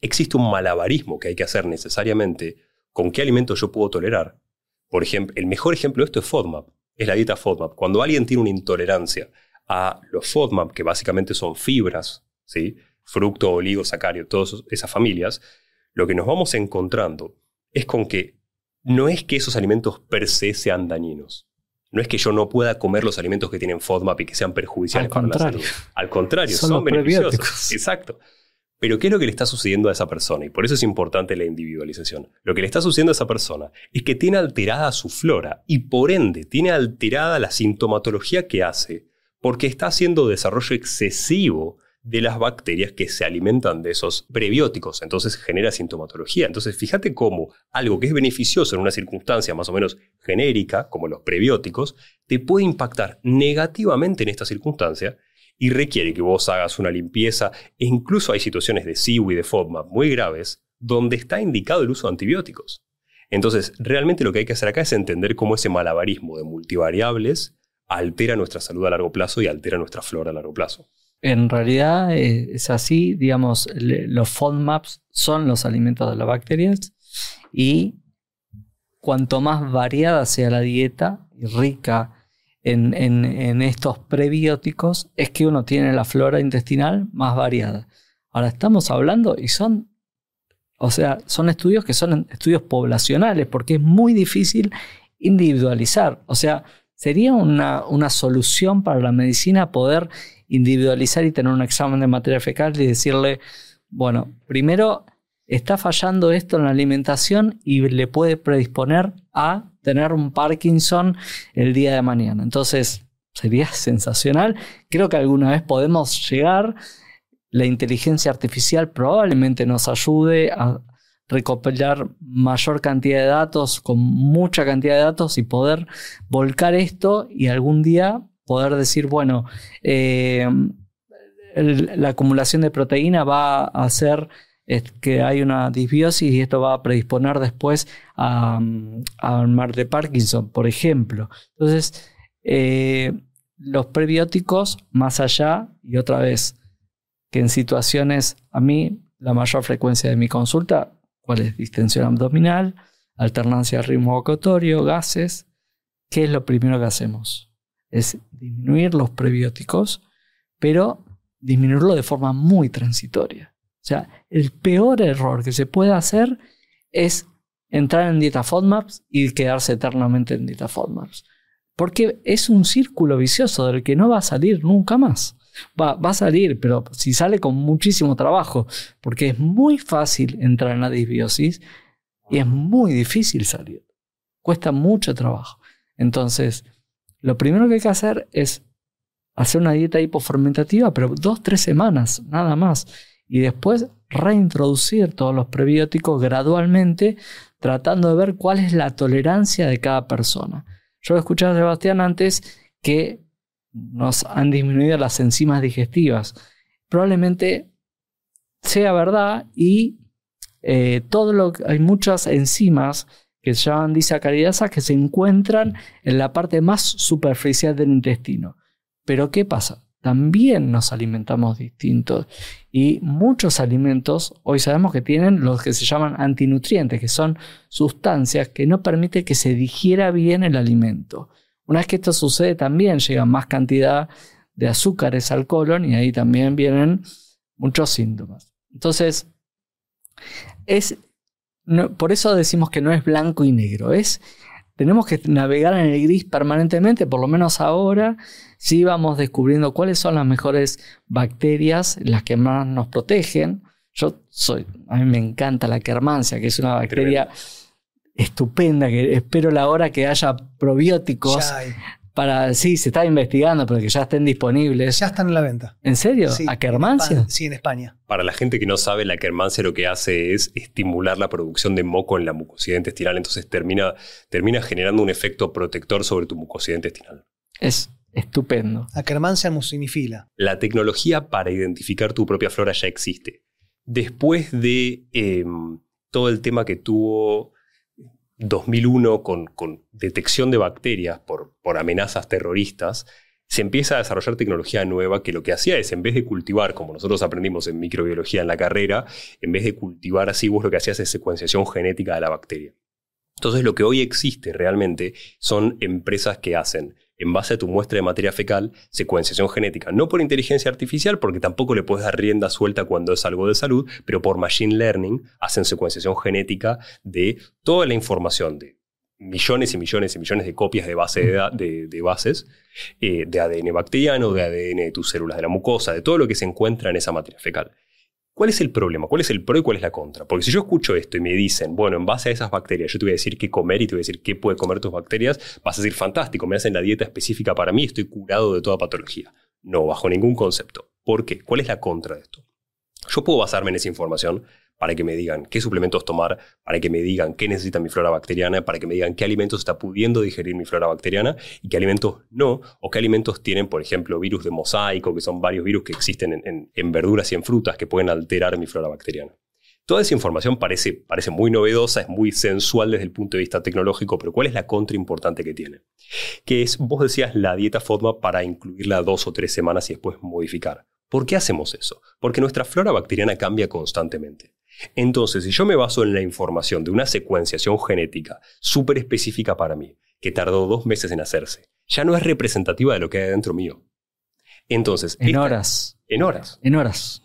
existe un malabarismo que hay que hacer necesariamente con qué alimento yo puedo tolerar. Por ejemplo, el mejor ejemplo de esto es FODMAP es la dieta FODMAP. Cuando alguien tiene una intolerancia a los FODMAP, que básicamente son fibras, ¿sí? fructo, oligo, sacario, todas esas familias, lo que nos vamos encontrando es con que no es que esos alimentos per se sean dañinos. No es que yo no pueda comer los alimentos que tienen FODMAP y que sean perjudiciales para la salud. Al contrario, son, son beneficiosos. Exacto. Pero ¿qué es lo que le está sucediendo a esa persona? Y por eso es importante la individualización. Lo que le está sucediendo a esa persona es que tiene alterada su flora y por ende tiene alterada la sintomatología que hace porque está haciendo desarrollo excesivo de las bacterias que se alimentan de esos prebióticos, entonces genera sintomatología. Entonces fíjate cómo algo que es beneficioso en una circunstancia más o menos genérica, como los prebióticos, te puede impactar negativamente en esta circunstancia y requiere que vos hagas una limpieza e incluso hay situaciones de SIBO y de FODMAP muy graves donde está indicado el uso de antibióticos. Entonces, realmente lo que hay que hacer acá es entender cómo ese malabarismo de multivariables altera nuestra salud a largo plazo y altera nuestra flora a largo plazo. En realidad eh, es así, digamos, los FODMAPs son los alimentos de las bacterias y cuanto más variada sea la dieta y rica en, estos prebióticos es que uno tiene la flora intestinal más variada. Ahora estamos hablando y son, o sea, son estudios que son estudios poblacionales porque es muy difícil individualizar. O sea, sería una, una solución para la medicina poder individualizar y tener un examen de materia fecal y decirle, bueno, primero está fallando esto en la alimentación y le puede predisponer a tener un Parkinson el día de mañana. Entonces, sería sensacional. Creo que alguna vez podemos llegar. La inteligencia artificial probablemente nos ayude a recopilar mayor cantidad de datos, con mucha cantidad de datos y poder volcar esto y algún día poder decir, bueno, eh, la acumulación de proteína va a hacer es que hay una disbiosis y esto va a predisponer después a, a mar de Parkinson, por ejemplo. Entonces, eh, los prebióticos, más allá, y otra vez, que en situaciones, a mí, la mayor frecuencia de mi consulta, ¿cuál es? Distensión abdominal, alternancia ritmo vocatorio, gases, ¿qué es lo primero que hacemos? Es disminuir los prebióticos, pero disminuirlo de forma muy transitoria. O sea, el peor error que se puede hacer es entrar en dieta FODMAPs y quedarse eternamente en dieta FODMAPs. Porque es un círculo vicioso del que no va a salir nunca más. Va, va, a salir, pero si sale con muchísimo trabajo, porque es muy fácil entrar en la disbiosis y es muy difícil salir. Cuesta mucho trabajo. Entonces, lo primero que hay que hacer es hacer una dieta hipofermentativa, pero dos, tres semanas, nada más. Y después reintroducir todos los prebióticos gradualmente, tratando de ver cuál es la tolerancia de cada persona. Yo he escuchado a Sebastián antes que nos han disminuido las enzimas digestivas. Probablemente sea verdad y eh, todo lo, hay muchas enzimas que se llaman disacaridasas que se encuentran en la parte más superficial del intestino. Pero ¿qué pasa? También nos alimentamos distintos y muchos alimentos hoy sabemos que tienen los que se llaman antinutrientes, que son sustancias que no permiten que se digiera bien el alimento. Una vez que esto sucede también llega más cantidad de azúcares al colon y ahí también vienen muchos síntomas. Entonces, es por eso decimos que no es blanco y negro, es tenemos que navegar en el gris permanentemente, por lo menos ahora, si vamos descubriendo cuáles son las mejores bacterias, las que más nos protegen. Yo soy, a mí me encanta la Kermansia, que es una bacteria estupenda, que espero la hora que haya probióticos para, sí, se está investigando, pero que ya estén disponibles. Ya están en la venta. ¿En serio? ¿A Kermansia? Sí, en España. Para la gente que no sabe, la Kermansia lo que hace es estimular la producción de moco en la mucosidad intestinal, entonces termina, termina generando un efecto protector sobre tu mucosidad intestinal. Es estupendo. Kermansia mucinifila. La tecnología para identificar tu propia flora ya existe. Después de em, todo el tema que tuvo 2001 con, detección de bacterias por, por amenazas terroristas, se empieza a desarrollar tecnología nueva que lo que hacía es, en vez de cultivar, como nosotros aprendimos en microbiología en la carrera, en vez de cultivar así, vos lo que hacías es secuenciación genética de la bacteria. Entonces lo que hoy existe realmente son empresas que hacen en base a tu muestra de materia fecal, secuenciación genética. No por inteligencia artificial, porque tampoco le puedes dar rienda suelta cuando es algo de salud, pero por machine learning hacen secuenciación genética de toda la información de millones y millones y millones de copias de, base de, bases eh, de ADN bacteriano, de ADN de tus células de la mucosa, de todo lo que se encuentra en esa materia fecal. ¿Cuál es el problema? ¿Cuál es el pro y cuál es la contra? Porque si yo escucho esto y me dicen, bueno, en base a esas bacterias, yo te voy a decir qué comer y te voy a decir qué puede comer tus bacterias, vas a decir, fantástico, me hacen la dieta específica para mí, estoy curado de toda patología. No, bajo ningún concepto. ¿Por qué? ¿Cuál es la contra de esto? Yo puedo basarme en esa información, para que me digan qué suplementos tomar, para que me digan qué necesita mi flora bacteriana, para que me digan qué alimentos está pudiendo digerir mi flora bacteriana y qué alimentos no, o qué alimentos tienen, por ejemplo, virus de mosaico, que son varios virus que existen en, verduras y en frutas que pueden alterar mi flora bacteriana. Toda esa información parece, parece muy novedosa, es muy sensual desde el punto de vista tecnológico, pero ¿cuál es la contra importante que tiene? Que es, vos decías, la dieta FODMAP para incluirla dos o tres semanas y después modificar. ¿Por qué hacemos eso? Porque nuestra flora bacteriana cambia constantemente. Entonces, si yo me baso en la información de una secuenciación genética súper específica para mí, que tardó dos meses en hacerse, ya no es representativa de lo que hay dentro mío. Entonces, en horas. En horas. En horas.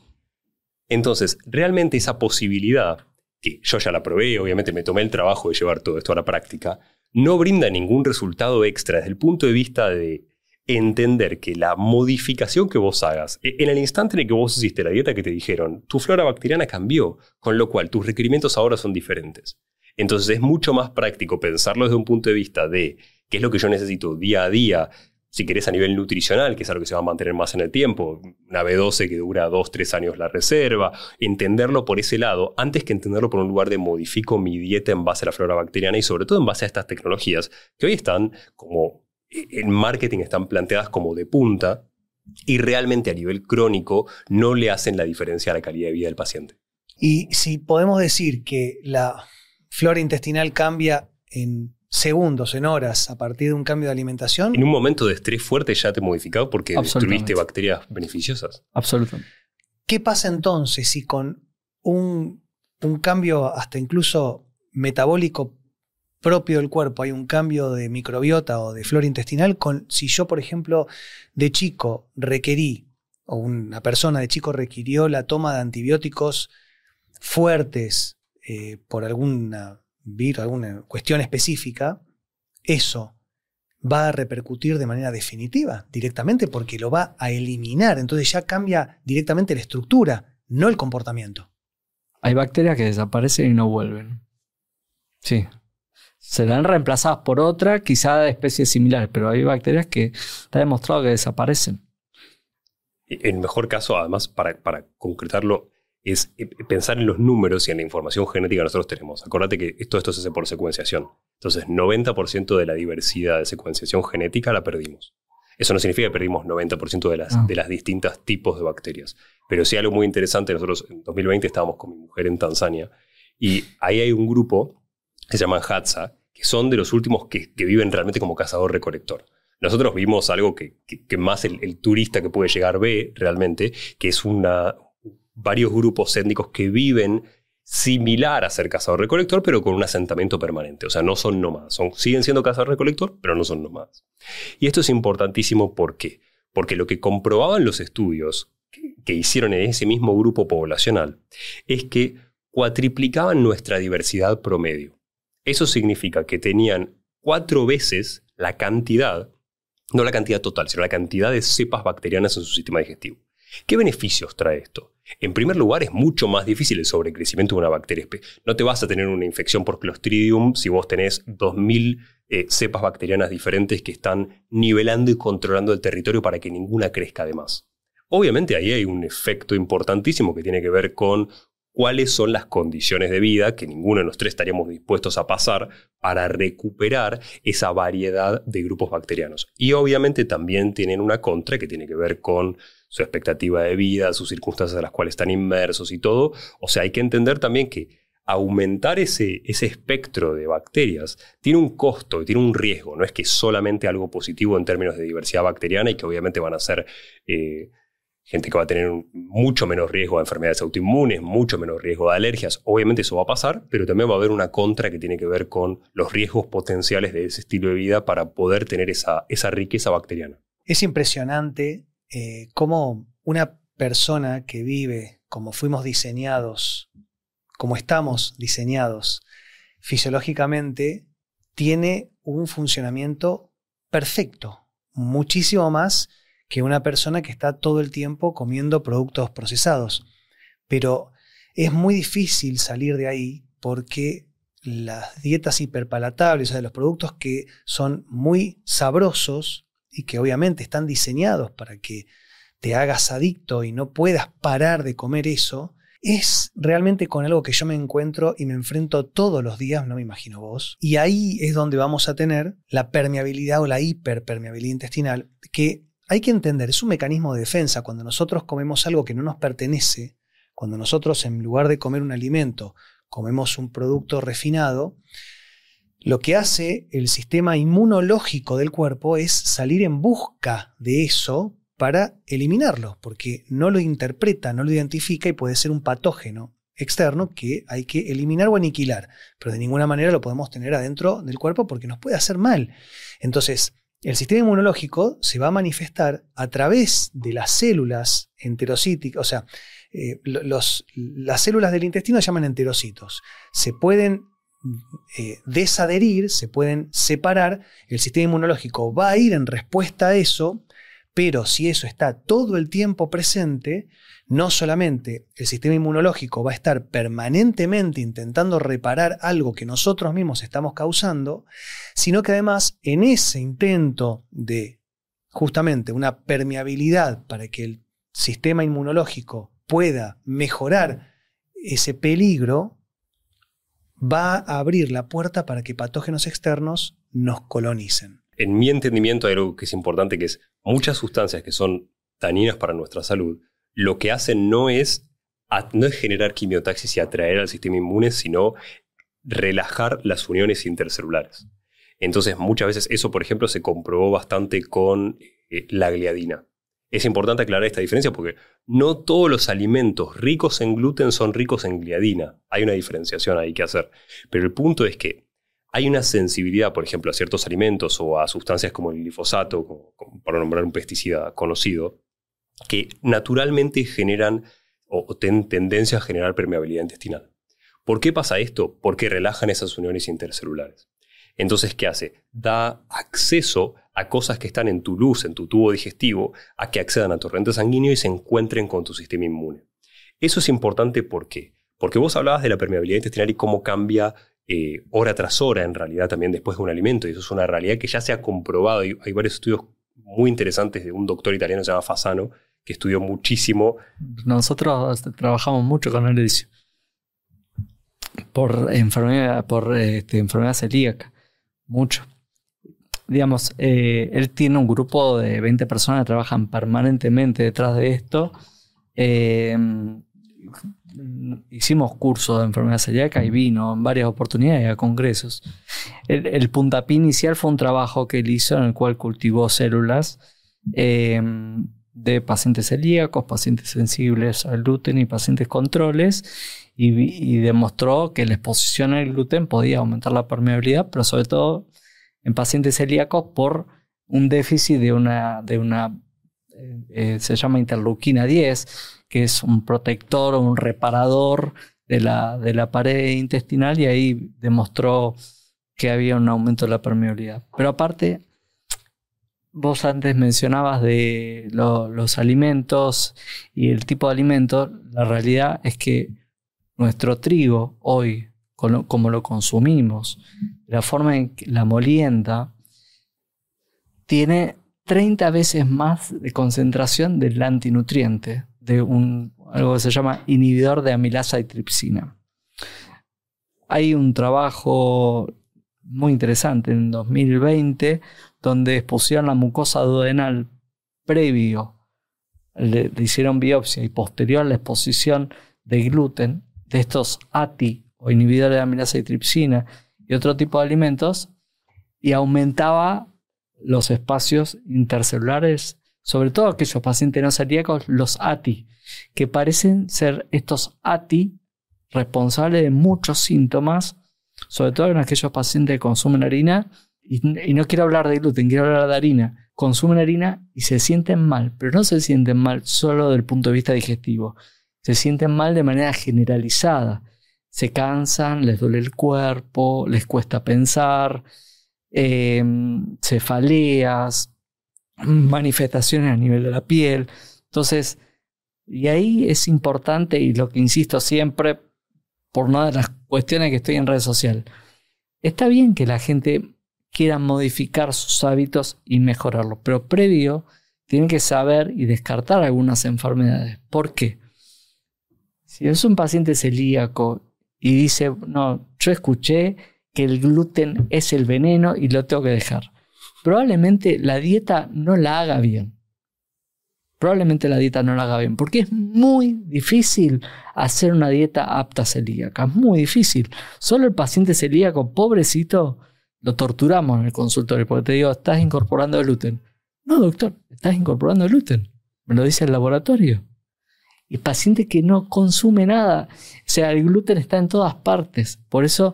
Entonces, realmente esa posibilidad, que yo ya la probé, obviamente me tomé el trabajo de llevar todo esto a la práctica, no brinda ningún resultado extra desde el punto de vista de entender que la modificación que vos hagas, e, en el instante en el que vos hiciste la dieta que te dijeron, tu flora bacteriana cambió, con lo cual tus requerimientos ahora son diferentes. Entonces es mucho más práctico pensarlo desde un punto de vista de qué es lo que yo necesito día a día, si querés a nivel nutricional, que es algo que se va a mantener más en el tiempo, una B12 que dura 2, 3 años la reserva, entenderlo por ese lado, antes que entenderlo por un lugar de modifico mi dieta en base a la flora bacteriana y sobre todo en base a estas tecnologías que hoy están como en marketing están planteadas como de punta y realmente a nivel crónico no le hacen la diferencia a la calidad de vida del paciente. Y si podemos decir que la flora intestinal cambia en segundos, en horas, a partir de un cambio de alimentación. En un momento de estrés fuerte ya te modificado porque destruiste bacterias beneficiosas. Absolutamente. ¿Qué pasa entonces si con un, un cambio hasta incluso metabólico propio del cuerpo hay un cambio de microbiota o de flora intestinal, con, si yo, por ejemplo, de chico requerí, o una persona de chico requirió la toma de antibióticos fuertes eh, por alguna virus, alguna cuestión específica, eso va a repercutir de manera definitiva directamente porque lo va a eliminar. Entonces ya cambia directamente la estructura, no el comportamiento. Hay bacterias que desaparecen y no vuelven. Sí. Serán reemplazadas por otra, quizá de especies similares, pero hay bacterias que está demostrado que desaparecen. En mejor caso, además, para, para concretarlo, es eh, pensar en los números y en la información genética que nosotros tenemos. Acordate que todo esto se hace por secuenciación. Entonces, 90% de la diversidad de secuenciación genética la perdimos. Eso no significa que perdimos 90% de las, ah. de las distintas tipos de bacterias. Pero sí algo muy interesante, nosotros en 2020 estábamos con mi mujer en Tanzania y ahí hay un grupo que se llama Hadza, que son de los últimos que, viven realmente como cazador-recolector. Nosotros vimos algo que, más el, turista que puede llegar ve realmente, que es una, varios grupos étnicos que viven similar a ser cazador-recolector, pero con un asentamiento permanente. O sea, no son nómadas. Son, siguen siendo cazador-recolector, pero no son nómadas. Y esto es importantísimo ¿por qué? Porque lo que comprobaban los estudios que, hicieron en ese mismo grupo poblacional es que cuatriplicaban nuestra diversidad promedio. Eso significa que tenían cuatro veces la cantidad, no la cantidad total, sino la cantidad de cepas bacterianas en su sistema digestivo. ¿Qué beneficios trae esto? En primer lugar, es mucho más difícil el sobrecrecimiento de una bacteria. No te vas a tener una infección por Clostridium si vos tenés 2000 eh, cepas bacterianas diferentes que están nivelando y controlando el territorio para que ninguna crezca de más. Obviamente ahí hay un efecto importantísimo que tiene que ver con cuáles son las condiciones de vida que ninguno de los tres estaríamos dispuestos a pasar para recuperar esa variedad de grupos bacterianos. Y obviamente también tienen una contra que tiene que ver con su expectativa de vida, sus circunstancias en las cuales están inmersos y todo. O sea, hay que entender también que aumentar ese, ese espectro de bacterias tiene un costo y tiene un riesgo. No es que solamente algo positivo en términos de diversidad bacteriana y que obviamente van a ser eh, gente que va a tener mucho menos riesgo de enfermedades autoinmunes, mucho menos riesgo de alergias. Obviamente eso va a pasar, pero también va a haber una contra que tiene que ver con los riesgos potenciales de ese estilo de vida para poder tener esa, esa riqueza bacteriana. Es impresionante eh, cómo una persona que vive como fuimos diseñados, como estamos diseñados fisiológicamente, tiene un funcionamiento perfecto, muchísimo más que una persona que está todo el tiempo comiendo productos procesados. Pero es muy difícil salir de ahí porque las dietas hiperpalatables, o sea, los productos que son muy sabrosos, y que obviamente están diseñados para que te hagas adicto y no puedas parar de comer eso, es realmente con algo que yo me encuentro y me enfrento todos los días, no me imagino vos. Y ahí es donde vamos a tener la permeabilidad o la hiperpermeabilidad intestinal, que hay que entender, es un mecanismo de defensa. Cuando nosotros comemos algo que no nos pertenece, cuando nosotros en lugar de comer un alimento, comemos un producto refinado, lo que hace el sistema inmunológico del cuerpo es salir en busca de eso para eliminarlo, porque no lo interpreta, no lo identifica y puede ser un patógeno externo que hay que eliminar o aniquilar, pero de ninguna manera lo podemos tener adentro del cuerpo porque nos puede hacer mal. Entonces, el sistema inmunológico se va a manifestar a través de las células enterocíticas, o sea, eh, las células del intestino se llaman enterocitos. Se pueden eh, desadherir, se pueden separar, el sistema inmunológico va a ir en respuesta a eso, pero si eso está todo el tiempo presente, no solamente el sistema inmunológico va a estar permanentemente intentando reparar algo que nosotros mismos estamos causando, sino que además en ese intento de justamente una permeabilidad para que el sistema inmunológico pueda mejorar ese peligro, va a abrir la puerta para que patógenos externos nos colonicen. En mi entendimiento hay algo que es importante, que es muchas sustancias que son dañinas para nuestra salud, lo que hacen no es, no es generar quimiotaxis y atraer al sistema inmune, sino relajar las uniones intercelulares. Entonces, muchas veces eso, por ejemplo, se comprobó bastante con eh, la gliadina. Es importante aclarar esta diferencia porque no todos los alimentos ricos en gluten son ricos en gliadina. Hay una diferenciación ahí que hacer. Pero el punto es que hay una sensibilidad, por ejemplo, a ciertos alimentos o a sustancias como el glifosato, para nombrar un pesticida conocido, que naturalmente generan o tienen tendencia a generar permeabilidad intestinal. ¿Por qué pasa esto? Porque relajan esas uniones intercelulares. Entonces, ¿qué hace? Da acceso a cosas que están en tu luz, en tu tubo digestivo, a que accedan a torrente sanguíneo y se encuentren con tu sistema inmune. Eso es importante ¿por qué? Porque vos hablabas de la permeabilidad intestinal y cómo cambia eh, hora tras hora, en realidad, también después de un alimento. Y eso es una realidad que ya se ha comprobado. Hay, varios estudios muy interesantes de un doctor italiano que se llama Fasano, que estudió muchísimo. Nosotros trabajamos mucho con él por enfermedad, por este, enfermedad celíaca, mucho. Digamos, eh, él tiene un grupo de 20 personas que trabajan permanentemente detrás de esto. Eh, hicimos cursos de enfermedad celíaca y vino en varias oportunidades a congresos. El, el, puntapié inicial fue un trabajo que él hizo en el cual cultivó células eh, de pacientes celíacos, pacientes sensibles al gluten y pacientes controles y, demostró que la exposición al gluten podía aumentar la permeabilidad, pero sobre todo en pacientes celíacos por un déficit de una, de una eh, se llama interleuquina 10, que es un protector o un reparador de la, de la pared intestinal y ahí demostró que había un aumento de la permeabilidad. Pero aparte, vos antes mencionabas de los alimentos y el tipo de alimentos, la realidad es que nuestro trigo hoy, como lo consumimos, la forma en que la molienda, tiene 30 veces más de concentración del antinutriente, de un, algo que se llama inhibidor de amilasa y tripsina. Hay un trabajo muy interesante en 2020 donde expusieron la mucosa duodenal previo, le, hicieron biopsia y posterior a la exposición de gluten, de estos ATI o inhibidores de amilasa y tripsina y otro tipo de alimentos, y aumentaba los espacios intercelulares, sobre todo aquellos pacientes no celíacos, los ATI, que parecen ser estos ATI responsables de muchos síntomas, sobre todo en aquellos pacientes que consumen harina y, no quiero hablar de gluten, quiero hablar de harina, consumen harina y se sienten mal, pero no se sienten mal solo desde el punto de vista digestivo, se sienten mal de manera generalizada. Se cansan, les duele el cuerpo, les cuesta pensar, em, cefaleas, manifestaciones a nivel de la piel. Entonces, y ahí es importante, y lo que insisto siempre, por una de las cuestiones que estoy en redes sociales, está bien que la gente quieran modificar sus hábitos y mejorarlos. Pero previo, tienen que saber y descartar algunas enfermedades. ¿Por qué? Si es un paciente celíaco y dice, no, yo escuché que el gluten es el veneno y lo tengo que dejar. Probablemente la dieta no la haga bien. Probablemente la dieta no la haga bien, porque es muy difícil hacer una dieta apta celíaca. Es muy difícil. Solo el paciente celíaco, pobrecito, lo torturamos en el consultorio porque te digo, estás incorporando gluten. No, doctor, estás incorporando gluten. Me lo dice el laboratorio. Y paciente que no consume nada. O sea, el gluten está en todas partes. Por eso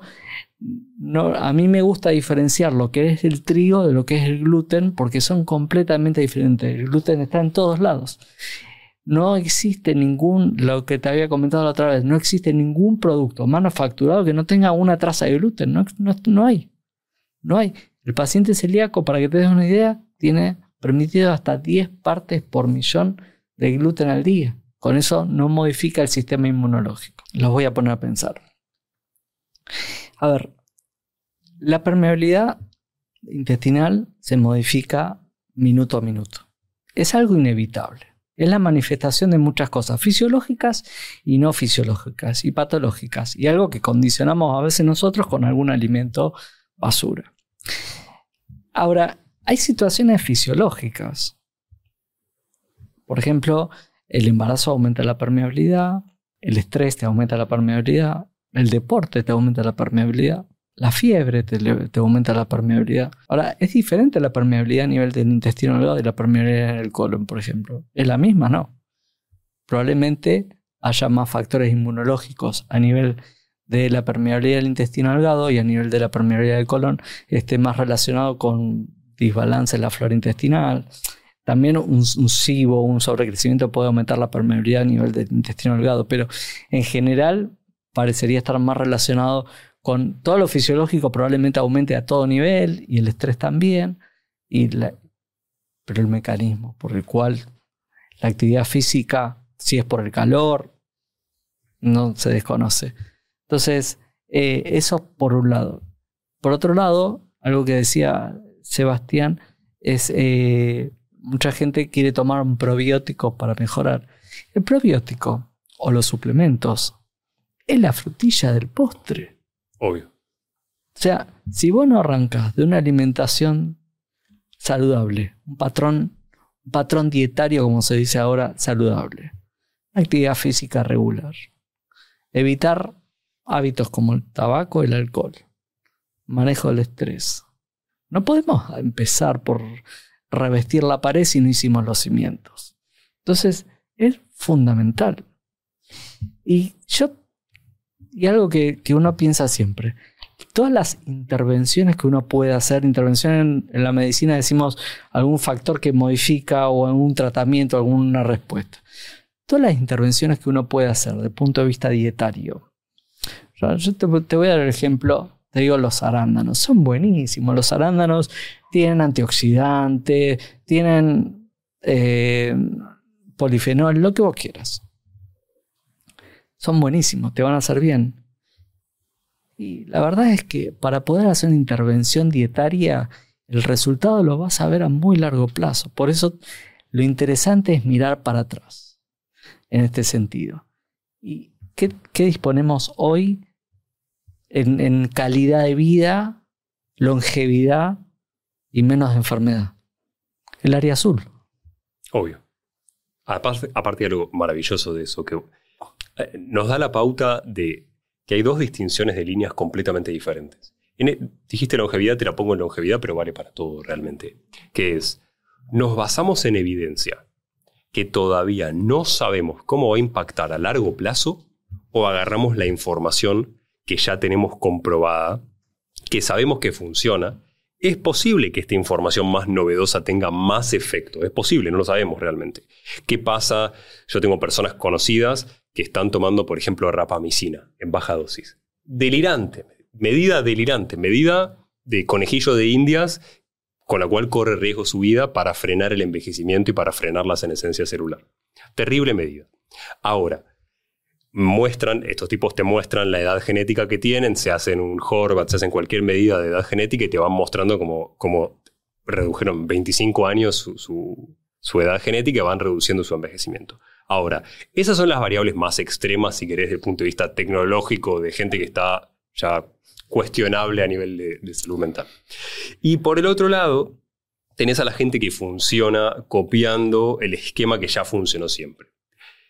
no, a mí me gusta diferenciar lo que es el trigo de lo que es el gluten porque son completamente diferentes. El gluten está en todos lados. No existe ningún, lo que te había comentado la otra vez, no existe ningún producto manufacturado que no tenga una traza de gluten. No, no, no hay. No hay. El paciente celíaco, para que te des una idea, tiene permitido hasta 10 partes por millón de gluten al día. Con eso no modifica el sistema inmunológico. Los voy a poner a pensar. A ver, la permeabilidad intestinal se modifica minuto a minuto. Es algo inevitable. Es la manifestación de muchas cosas fisiológicas y no fisiológicas y patológicas. Y algo que condicionamos a veces nosotros con algún alimento basura. Ahora, hay situaciones fisiológicas. Por ejemplo, el embarazo aumenta la permeabilidad, el estrés te aumenta la permeabilidad, el deporte te aumenta la permeabilidad, la fiebre te, aumenta la permeabilidad. Ahora, es diferente la permeabilidad a nivel del intestino delgado y la permeabilidad en el colon, por ejemplo. ¿Es la misma? No. Probablemente haya más factores inmunológicos a nivel de la permeabilidad del intestino delgado y a nivel de la permeabilidad del colon esté más relacionado con desbalance en la flora intestinal. También un, un SIBO, un sobrecrecimiento puede aumentar la permeabilidad a nivel del intestino delgado, pero en general parecería estar más relacionado con todo lo fisiológico, probablemente aumente a todo nivel y el estrés también, y pero el mecanismo por el cual la actividad física, si es por el calor, no se desconoce. Entonces, eh, eso por un lado. Por otro lado, algo que decía Sebastián es eh, mucha gente quiere tomar un probiótico para mejorar. El probiótico o los suplementos es la frutilla del postre. Obvio. O sea, si vos no arrancas de una alimentación saludable, un patrón, un patrón dietario, como se dice ahora, saludable, actividad física regular, evitar hábitos como el tabaco y el alcohol, manejo del estrés. No podemos empezar por revestir la pared si no hicimos los cimientos. Entonces, es fundamental. Y yo, y algo que, uno piensa siempre, todas las intervenciones que uno puede hacer, intervención en, en, la medicina decimos algún factor que modifica o algún tratamiento, alguna respuesta. Todas las intervenciones que uno puede hacer desde el punto de vista dietario. Yo te, te voy a dar el ejemplo te digo, los arándanos son buenísimos. Los arándanos tienen antioxidantes, tienen eh, polifenol, lo que vos quieras. Son buenísimos, te van a hacer bien. Y la verdad es que para poder hacer una intervención dietaria, el resultado lo vas a ver a muy largo plazo. Por eso lo interesante es mirar para atrás en este sentido. ¿Y qué, qué disponemos hoy en, calidad de vida, longevidad y menos enfermedad. El área azul. Obvio. Aparte, aparte de algo maravilloso de eso, que nos da la pauta de que hay dos distinciones de líneas completamente diferentes. E, dijiste longevidad, te la pongo en longevidad, pero vale para todo realmente. Que es, nos basamos en evidencia que todavía no sabemos cómo va a impactar a largo plazo o agarramos la información que ya tenemos comprobada, que sabemos que funciona, es posible que esta información más novedosa tenga más efecto. Es posible, no lo sabemos realmente. ¿Qué pasa? Yo tengo personas conocidas que están tomando, por ejemplo, rapamicina en baja dosis. Delirante, medida delirante, medida de conejillo de indias con la cual corre riesgo su vida para frenar el envejecimiento y para frenar la senescencia celular. Terrible medida. Ahora, muestran, estos tipos te muestran la edad genética que tienen, se hacen un Horvat, se hacen cualquier medida de edad genética y te van mostrando como, redujeron 25 años su, su, edad genética y van reduciendo su envejecimiento. Ahora, esas son las variables más extremas, si querés, desde el punto de vista tecnológico, de gente que está ya cuestionable a nivel de, salud mental. Y por el otro lado, tenés a la gente que funciona copiando el esquema que ya funcionó siempre.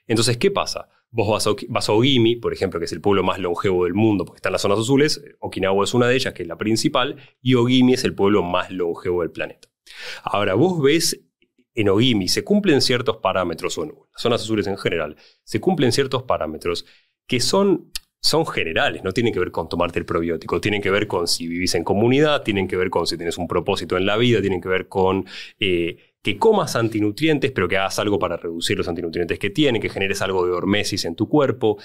Entonces, ¿qué pasa? Vos vas a, Ogimi, por ejemplo, que es el pueblo más longevo del mundo, porque está en las zonas azules. Okinawa es una de ellas, que es la principal, y Ogimi es el pueblo más longevo del planeta. Ahora, vos ves en Ogimi, se cumplen ciertos parámetros, o en zonas azules en general, se cumplen ciertos parámetros que son, son generales, no tienen que ver con tomarte el probiótico, tienen que ver con si vivís en comunidad, tienen que ver con si tienes un propósito en la vida, tienen que ver con... Eh, que comas antinutrientes, pero que hagas algo para reducir los antinutrientes que tiene, que generes algo de hormesis en tu cuerpo.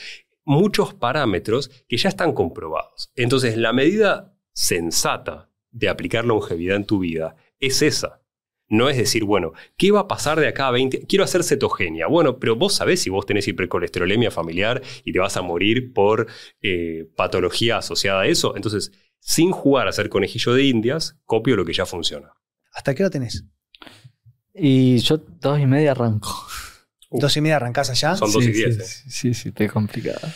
Muchos parámetros que ya están comprobados. Entonces, la medida sensata de aplicar longevidad en tu vida es esa. No es decir, bueno, ¿qué va a pasar de acá a 20? Quiero hacer cetogenia. Bueno, pero vos sabés si vos tenés hipercolesterolemia familiar y te vas a morir por eh, patología asociada a eso. Entonces, sin jugar a ser conejillo de indias, copio lo que ya funciona. ¿Hasta qué hora tenés? Y yo dos y media arranco. ¿Dos y media arrancás allá? Son dos y diez. Sí, sí, sí, te complicado.